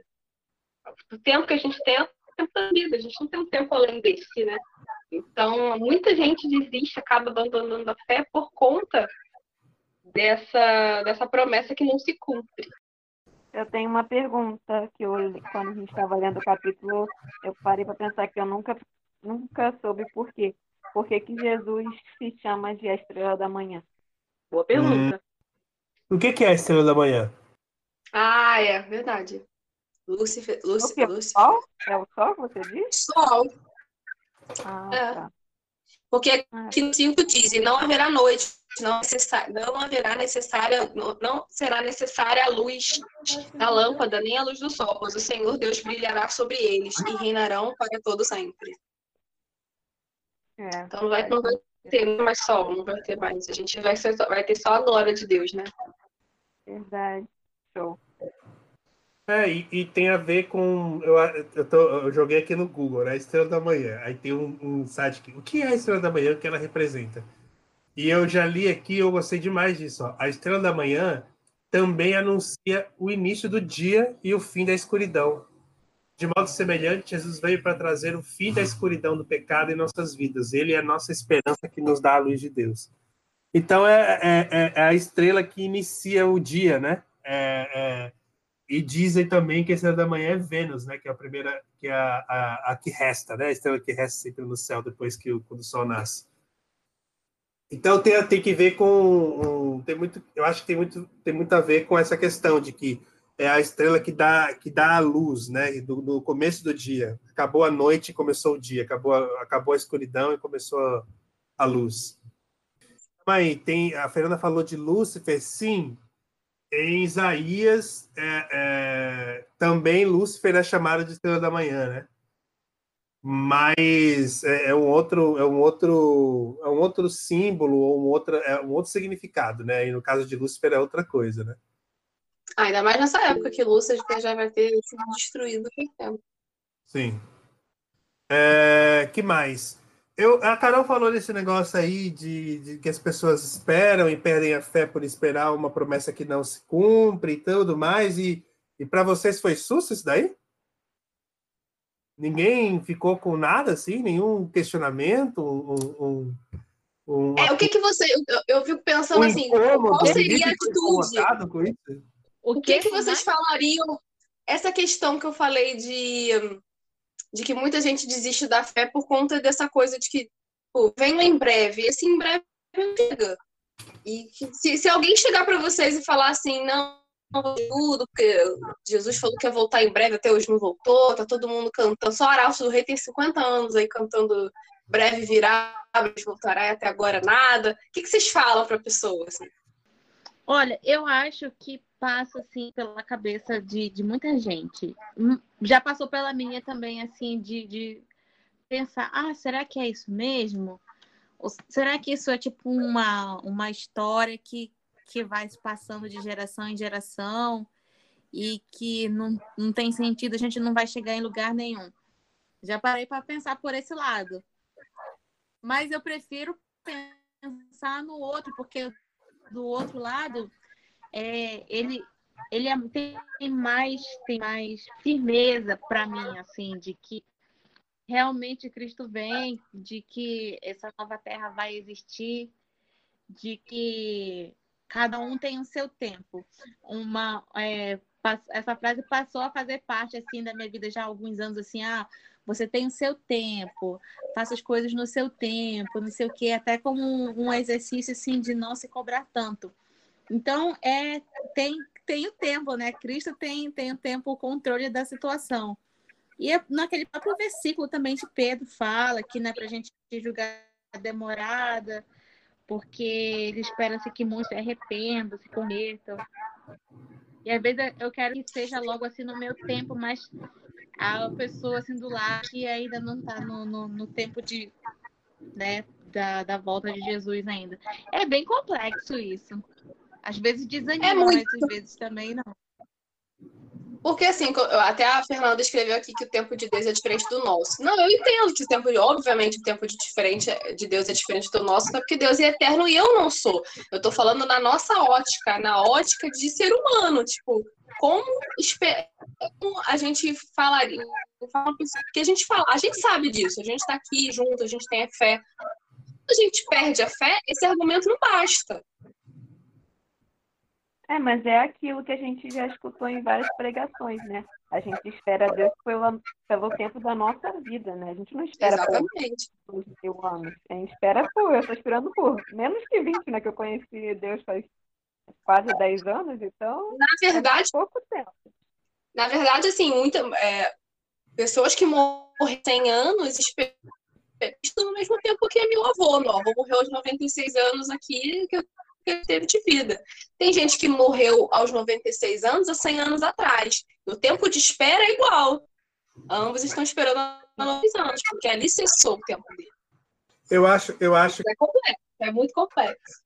O tempo que a gente tem é o tempo da vida, a gente não tem um tempo além desse, né? Então, muita gente desiste, acaba abandonando a fé por conta dessa, dessa promessa que não se cumpre. Eu tenho uma pergunta que eu, quando a gente estava lendo o capítulo, eu parei para pensar que eu nunca, nunca soube por quê. Por que, que Jesus se chama de a estrela da manhã? Boa pergunta. Hum. O que, que é a estrela da manhã? Ah, é, verdade. Lúcifer. Lúcifer, Lúcifer. Sol? É o sol que você diz? Sol. Ah, é. tá. Porque ah. aqui no 5 diz, e não haverá noite, não, necessário, não haverá necessária, não, não, será necessária a luz da lâmpada, nem a luz do sol, pois o Senhor Deus brilhará sobre eles e reinarão para todo sempre. É, então não vai, não vai ter mais sol, não vai ter mais. A gente vai, ser, vai ter só a glória de Deus, né? Verdade. Show. É, e, e, tem a ver com. Eu, eu, tô, eu, joguei aqui no Google, né? Estrela da Manhã. Aí tem um, um site que. O que é a Estrela da Manhã? O que ela representa? E eu já li aqui, eu gostei demais disso. Ó. A Estrela da Manhã também anuncia o início do dia e o fim da escuridão. De modo semelhante, Jesus veio para trazer o fim da escuridão do pecado em nossas vidas. Ele é a nossa esperança que nos dá a luz de Deus. Então é, é, é, é a estrela que inicia o dia, né? É, é, e dizem também que a estrela da manhã é Vênus, né? Que é a primeira, que é a, a, a, que resta, né? A estrela que resta sempre no céu depois que o, quando o sol nasce. Então tem, tem que ver com tem muito, eu acho que tem muito, tem muito a ver com essa questão de que é a estrela que dá que dá a luz, né? Do, do começo do dia, acabou a noite começou o dia, acabou a, acabou a escuridão e começou a, a luz. Mas tem a Fernanda falou de Lúcifer, sim, em Isaías, é, é, também Lúcifer é chamado de estrela da manhã, né? Mas é, é, um outro, é um outro, é um outro símbolo ou um outro, é um outro significado, né? E no caso de Lúcifer é outra coisa, né? Ah, ainda mais nessa época que Lúcifer já vai ter sido destruído por tempo. Sim. É, que mais? Eu, a Carol falou desse negócio aí de, de, que as pessoas esperam e perdem a fé por esperar uma promessa que não se cumpre e tudo mais. E, e para vocês foi susto isso daí? Ninguém ficou com nada assim, nenhum questionamento, um, um, um é, o que que você, eu, eu fico pensando um assim, qual seria a atitude? O que que vocês falariam? Essa questão que eu falei de de que muita gente desiste da fé por conta dessa coisa de que pô, venho em breve, esse em breve chega. E se, se alguém chegar para vocês e falar assim, não, não tudo, porque Jesus falou que ia voltar em breve, até hoje não voltou, tá todo mundo cantando, só Arauto do Rei tem 50 anos aí cantando breve virá, voltará e até agora nada. O que, que vocês falam para pessoas? Assim? Olha, eu acho que passa assim pela cabeça de, de muita gente. Hum, já passou pela minha também, assim, de, de pensar, ah, será que é isso mesmo? Ou será que isso é tipo uma, uma história que, que vai se passando de geração em geração e que não, não tem sentido, a gente não vai chegar em lugar nenhum? Já parei para pensar por esse lado. Mas eu prefiro pensar no outro, porque do outro lado, é, ele ele é, tem mais tem mais firmeza para mim assim de que realmente Cristo vem, de que essa nova terra vai existir, de que cada um tem o seu tempo. Uma é, essa frase passou a fazer parte assim da minha vida já há alguns anos assim, ah, você tem o seu tempo, faça as coisas no seu tempo, não sei o que, até como um exercício assim de não se cobrar tanto. Então, é tem tem o tempo, né? Cristo tem tem o tempo, o controle da situação. E é, naquele próprio versículo também de Pedro fala que não é para a gente julgar demorada, porque ele espera-se que muitos se arrependam, se convertam. E às vezes eu quero que seja logo assim no meu tempo, mas a pessoa assim do lado que ainda não está no, no, no, tempo de, né, da, da volta de Jesus ainda. É bem complexo isso. Às vezes desanima, é muito... mas às vezes também não. Porque assim, até a Fernanda escreveu aqui que o tempo de Deus é diferente do nosso. Não, eu entendo que o tempo de, obviamente, o tempo de, diferente, de Deus é diferente do nosso, até porque Deus é eterno e eu não sou. Eu tô falando na nossa ótica, na ótica de ser humano, tipo, como, como a gente falaria, porque a gente fala, a gente sabe disso, a gente está aqui junto, a gente tem a fé. a gente perde a fé, esse argumento não basta. É, mas é aquilo que a gente já escutou em várias pregações, né? A gente espera Deus pelo, pelo tempo da nossa vida, né? A gente não espera Exatamente. por mil anos. A gente espera por, eu estou esperando por menos que 20, né? Que eu conheci Deus faz quase 10 anos, então. Na verdade. É pouco tempo. Na verdade, assim, muita, é, pessoas que morrem 100 anos esperam no mesmo tempo que meu avô. Meu avô morreu aos 96 anos aqui, que eu ele teve de vida. Tem gente que morreu aos 96 anos há 100 anos atrás. O tempo de espera é igual. Ambos estão esperando há 9 anos, porque ali cessou o tempo dele. Eu acho, eu acho. É complexo, é muito complexo.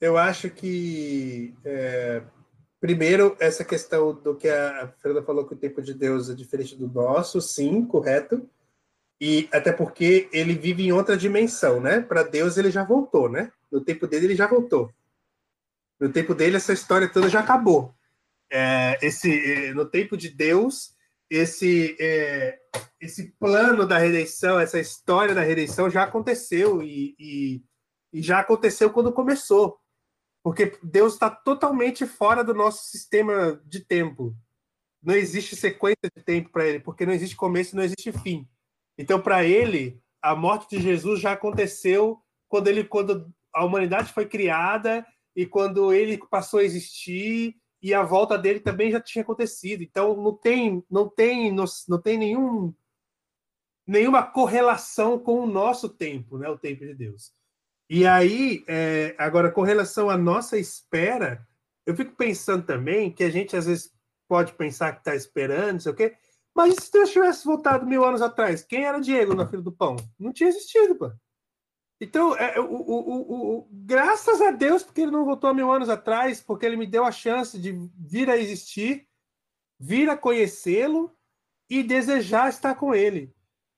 Eu acho que é, primeiro essa questão do que a Fernanda falou que o tempo de Deus é diferente do nosso, sim, correto. E até porque ele vive em outra dimensão, né? Para Deus ele já voltou, né? No tempo dele, ele já voltou. No tempo dele, essa história toda já acabou. É, esse, é, no tempo de Deus, esse, é, esse plano da redenção, essa história da redenção já aconteceu e, e, e já aconteceu quando começou. Porque Deus está totalmente fora do nosso sistema de tempo. Não existe sequência de tempo para ele, porque não existe começo não existe fim. Então, para ele, a morte de Jesus já aconteceu quando ele quando a humanidade foi criada e quando ele passou a existir e a volta dele também já tinha acontecido. Então não tem não tem não, tem nenhum nenhuma correlação com o nosso tempo, né? O tempo de Deus. E aí, é, agora com relação à nossa espera, eu fico pensando também que a gente às vezes pode pensar que está esperando, não sei o quê, mas se Deus tivesse voltado mil anos atrás, quem era Diego na fila do pão? Não tinha existido, pô. Então, é, o, o, o, graças a Deus, porque ele não voltou há mil anos atrás, porque ele me deu a chance de vir a existir, vir a conhecê-lo e desejar estar com ele.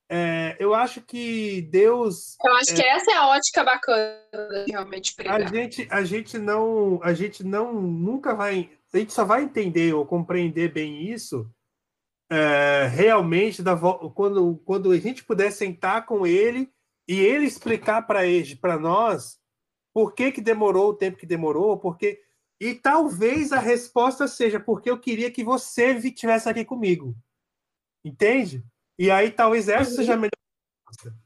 é, eu acho que Deus. Eu acho é, que essa é a ótica bacana realmente pregar. A gente, a gente não, a gente não nunca vai, a gente só vai entender ou compreender bem isso é, realmente da, quando, quando a gente puder sentar com ele e ele explicar para ele, para nós, por que, que demorou o tempo que demorou, porque e talvez a resposta seja porque eu queria que você estivesse aqui comigo, entende? E aí talvez essa seja a melhor resposta.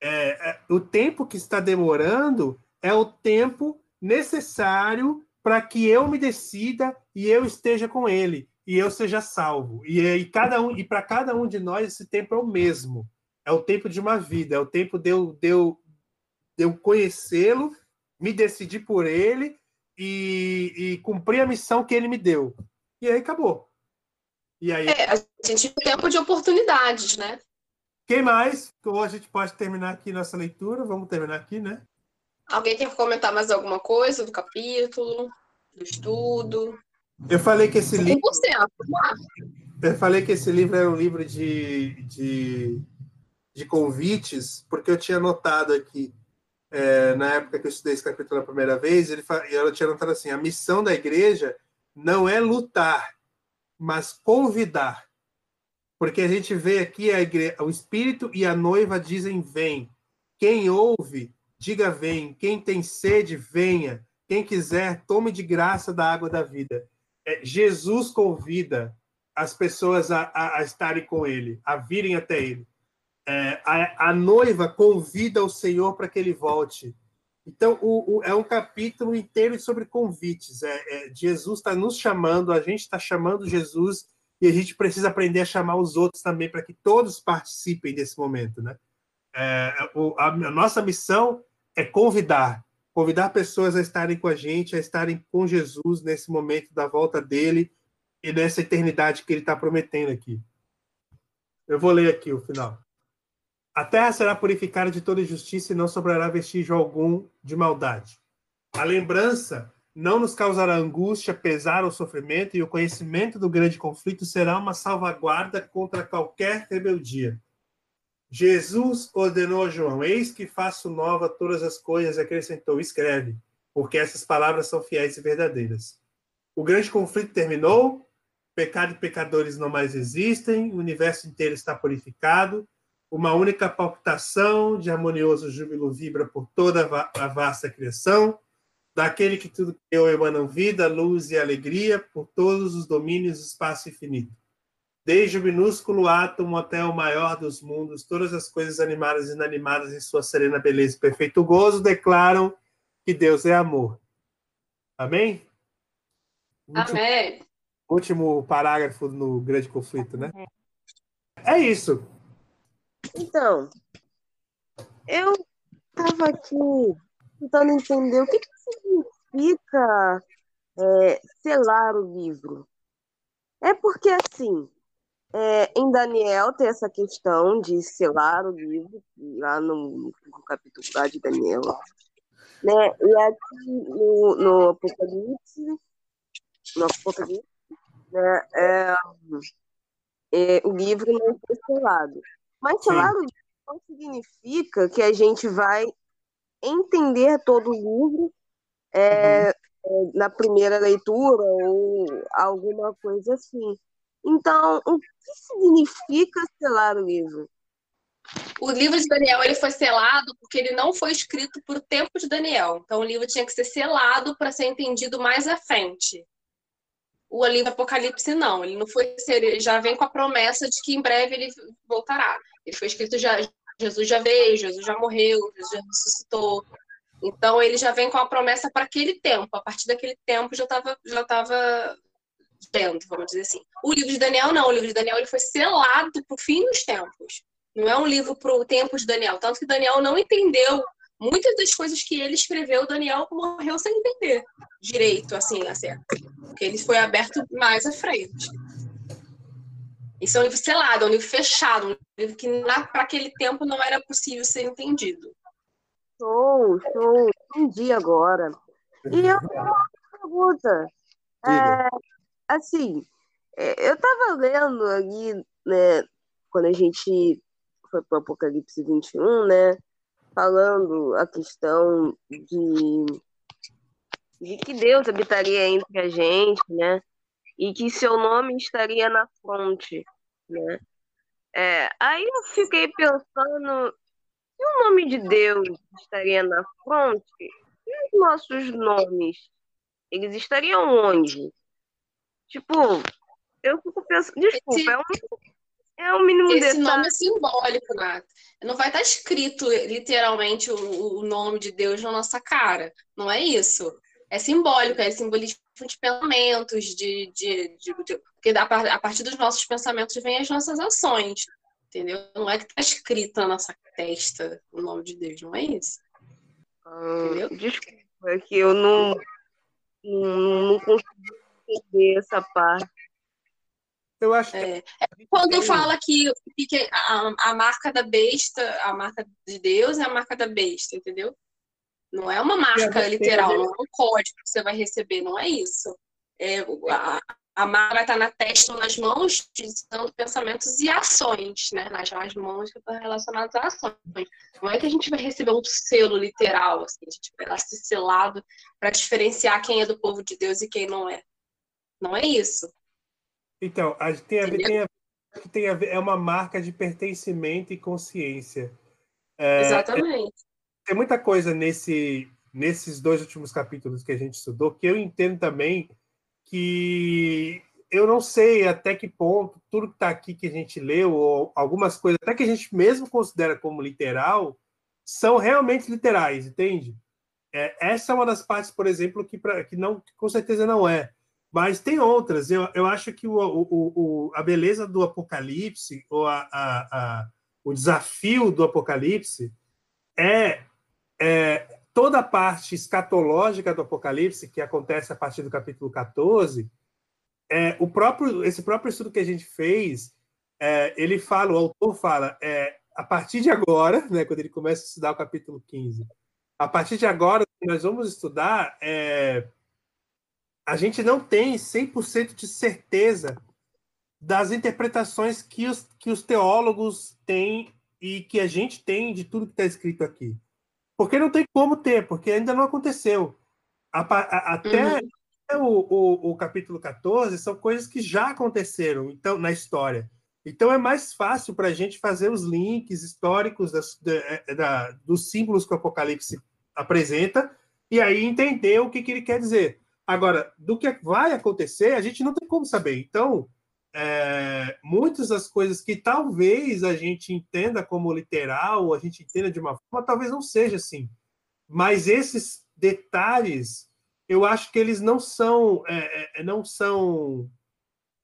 É, é, o tempo que está demorando é o tempo necessário para que eu me decida e eu esteja com ele e eu seja salvo. E, e cada um e para cada um de nós esse tempo é o mesmo. É o tempo de uma vida, é o tempo de eu, de eu, de eu conhecê-lo, me decidir por ele e, e cumprir a missão que ele me deu. E aí acabou. E aí... É, a gente tem tempo de oportunidades, né? Quem mais? Ou a gente pode terminar aqui nossa leitura. Vamos terminar aqui, né? Alguém tem que comentar mais alguma coisa do capítulo, do estudo? Eu falei que esse livro. Eu falei que esse livro era um livro de, de, de convites, porque eu tinha notado aqui, é, na época que eu estudei esse capítulo a primeira vez, ele, eu tinha notado assim: a missão da igreja não é lutar, mas convidar. Porque a gente vê aqui a igreja, o Espírito e a noiva dizem: vem. Quem ouve, diga vem. Quem tem sede, venha. Quem quiser, tome de graça da água da vida. É, Jesus convida as pessoas a, a, a, estarem com ele, a virem até ele. É, a, a, noiva convida o Senhor para que ele volte. Então, o, o, é um capítulo inteiro sobre convites. É, é Jesus está nos chamando, a gente está chamando Jesus e a gente precisa aprender a chamar os outros também para que todos participem desse momento, né? É, o, a, a nossa missão é convidar, convidar pessoas a estarem com a gente, a estarem com Jesus nesse momento da volta dele e nessa eternidade que ele está prometendo aqui. Eu vou ler aqui o final. A terra será purificada de toda injustiça e não sobrará vestígio algum de maldade. A lembrança não nos causará angústia, pesar ou sofrimento, e o conhecimento do grande conflito será uma salvaguarda contra qualquer rebeldia. Jesus ordenou a João: Eis que faço nova todas as coisas, acrescentou: Escreve, porque essas palavras são fiéis e verdadeiras. O grande conflito terminou, pecado e pecadores não mais existem, o universo inteiro está purificado, uma única palpitação de harmonioso júbilo vibra por toda a vasta criação, daquele que tudo criou emanam vida, luz e alegria por todos os domínios do espaço infinito. Desde o minúsculo átomo até o maior dos mundos, todas as coisas animadas e inanimadas em sua serena beleza e perfeito gozo declaram que Deus é amor. Amém? Amém. Último, último parágrafo no grande conflito, né? É isso. Então, eu estava aqui tentando entender o que, que significa é, selar o livro. É porque, assim, é, em Daniel tem essa questão de selar o livro, lá no, no capítulo lá de Daniel. Né? E aqui no, no Apocalipse, no Apocalipse né, é, é, o livro não foi selado. Mas selar o livro não significa que a gente vai entender todo o livro é, uhum. na primeira leitura ou alguma coisa assim. Então, o que significa selar o livro? O livro de Daniel ele foi selado porque ele não foi escrito por tempo de Daniel. Então, o livro tinha que ser selado para ser entendido mais à frente. O livro Apocalipse não, ele não foi ele já vem com a promessa de que em breve ele voltará. Ele foi escrito já Jesus já veio, Jesus já morreu, Jesus já ressuscitou. Então ele já vem com a promessa para aquele tempo. A partir daquele tempo já estava já tava vendo, vamos dizer assim. O livro de Daniel não, o livro de Daniel ele foi selado para o fim dos tempos. Não é um livro para o tempo de Daniel. Tanto que Daniel não entendeu muitas das coisas que ele escreveu, Daniel morreu sem entender direito, assim, acerca. Porque ele foi aberto mais à frente. Isso é um livro selado, é um livro fechado, um livro que para aquele tempo não era possível ser entendido. Show, show, entendi agora. E eu tenho uma pergunta. É, assim, é, eu estava lendo ali, né, quando a gente foi para o Apocalipse 21, né? Falando a questão de, de que Deus habitaria entre a gente, né? E que seu nome estaria na fronte, né? É, aí eu fiquei pensando, se o nome de Deus estaria na fronte, e os nossos nomes, eles estariam onde? Tipo, eu fico pensando, desculpa, Esse... é um é o mínimo Esse detalhe. nome é simbólico, Nath. Não vai estar escrito literalmente o, o, nome de Deus na nossa cara. Não é isso. É simbólico, é simbolismo de pensamentos, de, de, de, de porque a partir dos nossos pensamentos vêm as nossas ações. Entendeu? Não é que está escrito na nossa testa o nome de Deus, não é isso. entendeu? Desculpa, é que eu não, não, não consigo entender essa parte. Eu acho que... é, é quando fala que, que a, a, marca da besta, a marca de Deus é a marca da besta, entendeu? Não é uma marca literal, não é um código que você vai receber, não é isso. É, a, a marca vai estar na testa ou nas mãos, dizendo pensamentos e ações, né? Nas, nas mãos que estão relacionadas a ações. Não é que a gente vai receber um selo literal, assim, a gente vai lá ser selado para diferenciar quem é do povo de Deus e quem não é. Não é isso. Então, a, tem a ver, tem a, tem a ver, é uma marca de pertencimento e consciência. É, Exatamente. É, tem muita coisa nesse, nesses dois últimos capítulos que a gente estudou que eu entendo também que eu não sei até que ponto tudo que está aqui que a gente leu, ou algumas coisas até que a gente mesmo considera como literal, são realmente literais, entende? É, essa é uma das partes, por exemplo, que, pra, que não, que com certeza não é. Mas tem outras. Eu, eu acho que o, o, o, a beleza do Apocalipse, ou a, a, a, o desafio do Apocalipse, é, é toda a parte escatológica do Apocalipse, que acontece a partir do capítulo 14. É, o próprio, esse próprio estudo que a gente fez, é, ele fala, o autor fala, é, a partir de agora, né, quando ele começa a estudar o capítulo 15, a partir de agora, nós vamos estudar é, a gente não tem 100% de certeza das interpretações que os, que os teólogos têm e que a gente tem de tudo que está escrito aqui. Porque não tem como ter, porque ainda não aconteceu. A, a, até uhum. o, o, o, capítulo 14 são coisas que já aconteceram então na história. Então é mais fácil para a gente fazer os links históricos das, da, é, da, dos símbolos que o Apocalipse apresenta e aí entender o que, que ele quer dizer. Agora, do que vai acontecer, a gente não tem como saber. Então, é, muitas das coisas que talvez a gente entenda como literal, a gente entenda de uma forma, talvez não seja assim. Mas esses detalhes, eu acho que eles não são, é, é não são,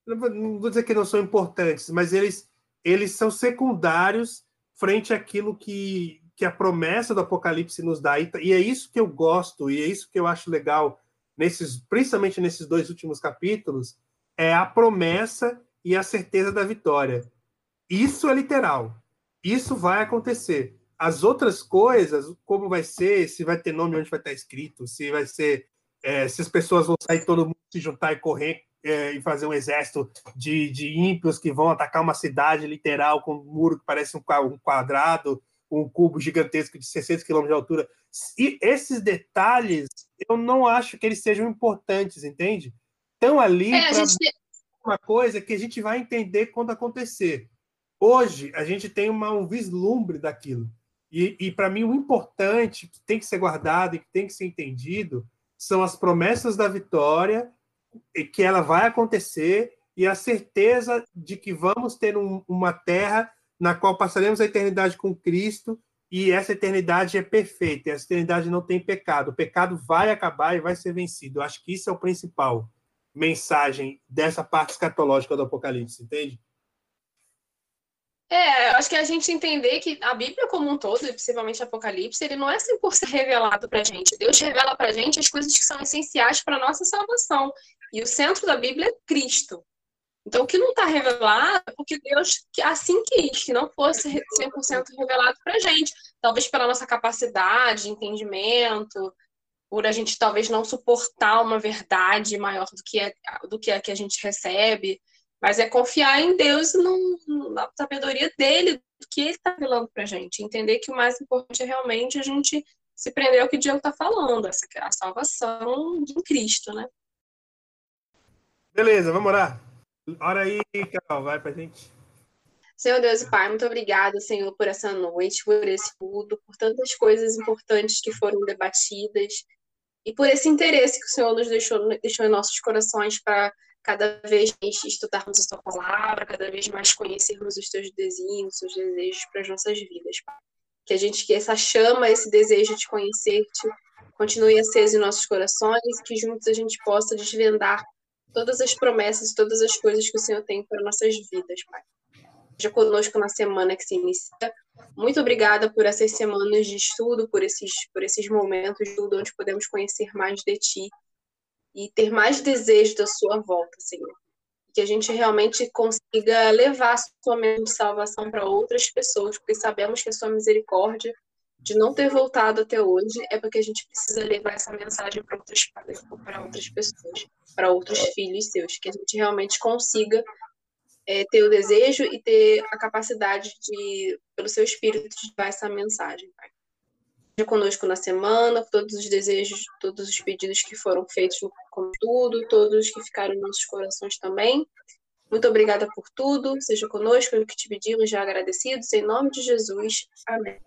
não vou dizer que não são importantes, mas eles, eles são secundários frente àquilo que, que a promessa do Apocalipse nos dá. E é isso que eu gosto, e é isso que eu acho legal nesses, principalmente nesses dois últimos capítulos, é a promessa e a certeza da vitória. Isso é literal. Isso vai acontecer. As outras coisas, como vai ser, se vai ter nome onde vai estar escrito, se vai ser, é, se as pessoas vão sair todo mundo se juntar e correr é, e fazer um exército de, de ímpios que vão atacar uma cidade literal com um muro que parece um quadrado, um cubo gigantesco de 600 km de altura. E esses detalhes, eu não acho que eles sejam importantes, entende? Estão ali é, para gente... uma coisa que a gente vai entender quando acontecer. Hoje, a gente tem uma, um vislumbre daquilo. E, e para mim, o importante, que tem que ser guardado e que tem que ser entendido, são as promessas da vitória, e que ela vai acontecer, e a certeza de que vamos ter um, uma terra na qual passaremos a eternidade com Cristo e essa eternidade é perfeita, essa eternidade não tem pecado. O pecado vai acabar e vai ser vencido. Eu acho que isso é o principal mensagem dessa parte escatológica do Apocalipse, entende? É, eu acho que a gente entender que a Bíblia como um todo, e principalmente Apocalipse, ele não é 100% revelado para gente. Deus revela para gente as coisas que são essenciais para nossa salvação. E o centro da Bíblia é Cristo. Então, o que não está revelado é porque Deus assim quis, que não fosse 100% revelado para a gente. Talvez pela nossa capacidade de entendimento, por a gente talvez não suportar uma verdade maior do que, a, do que a que a gente recebe. Mas é confiar em Deus e na sabedoria dele, do que ele está falando para a gente. Entender que o mais importante é realmente a gente se prender ao que Diego está falando, a salvação de Cristo, né? Beleza, vamos orar. Ora aí, Carol, vai pra gente. Senhor Deus e Pai, muito obrigada, Senhor, por essa noite, por esse estudo, por tantas coisas importantes que foram debatidas e por esse interesse que o Senhor nos deixou, deixou em nossos corações para cada vez mais estudarmos a Sua palavra, cada vez mais conhecermos os Teus desígnios, os Teus desejos para as nossas vidas, Pai. Que a gente, que essa chama, esse desejo de conhecer-te, continue aceso em nossos corações, que juntos a gente possa desvendar todas as promessas, todas as coisas que o Senhor tem para nossas vidas, Pai esteja conosco na semana que se inicia. Muito obrigada por essas semanas de estudo, por esses, por esses momentos de estudo onde podemos conhecer mais de Ti e ter mais desejo da Sua volta, Senhor. Que a gente realmente consiga levar a Sua mensagem de salvação para outras pessoas, porque sabemos que a Sua misericórdia de não ter voltado até hoje é porque a gente precisa levar essa mensagem para outras, para outras pessoas, para outros filhos seus, que a gente realmente consiga é, ter o desejo e ter a capacidade de, pelo seu espírito, de dar essa mensagem, Pai. Seja conosco na semana, todos os desejos, todos os pedidos que foram feitos no tudo, todos que ficaram em nossos corações também. Muito obrigada por tudo, seja conosco, o que te pedimos já agradecidos, em nome de Jesus. Amém.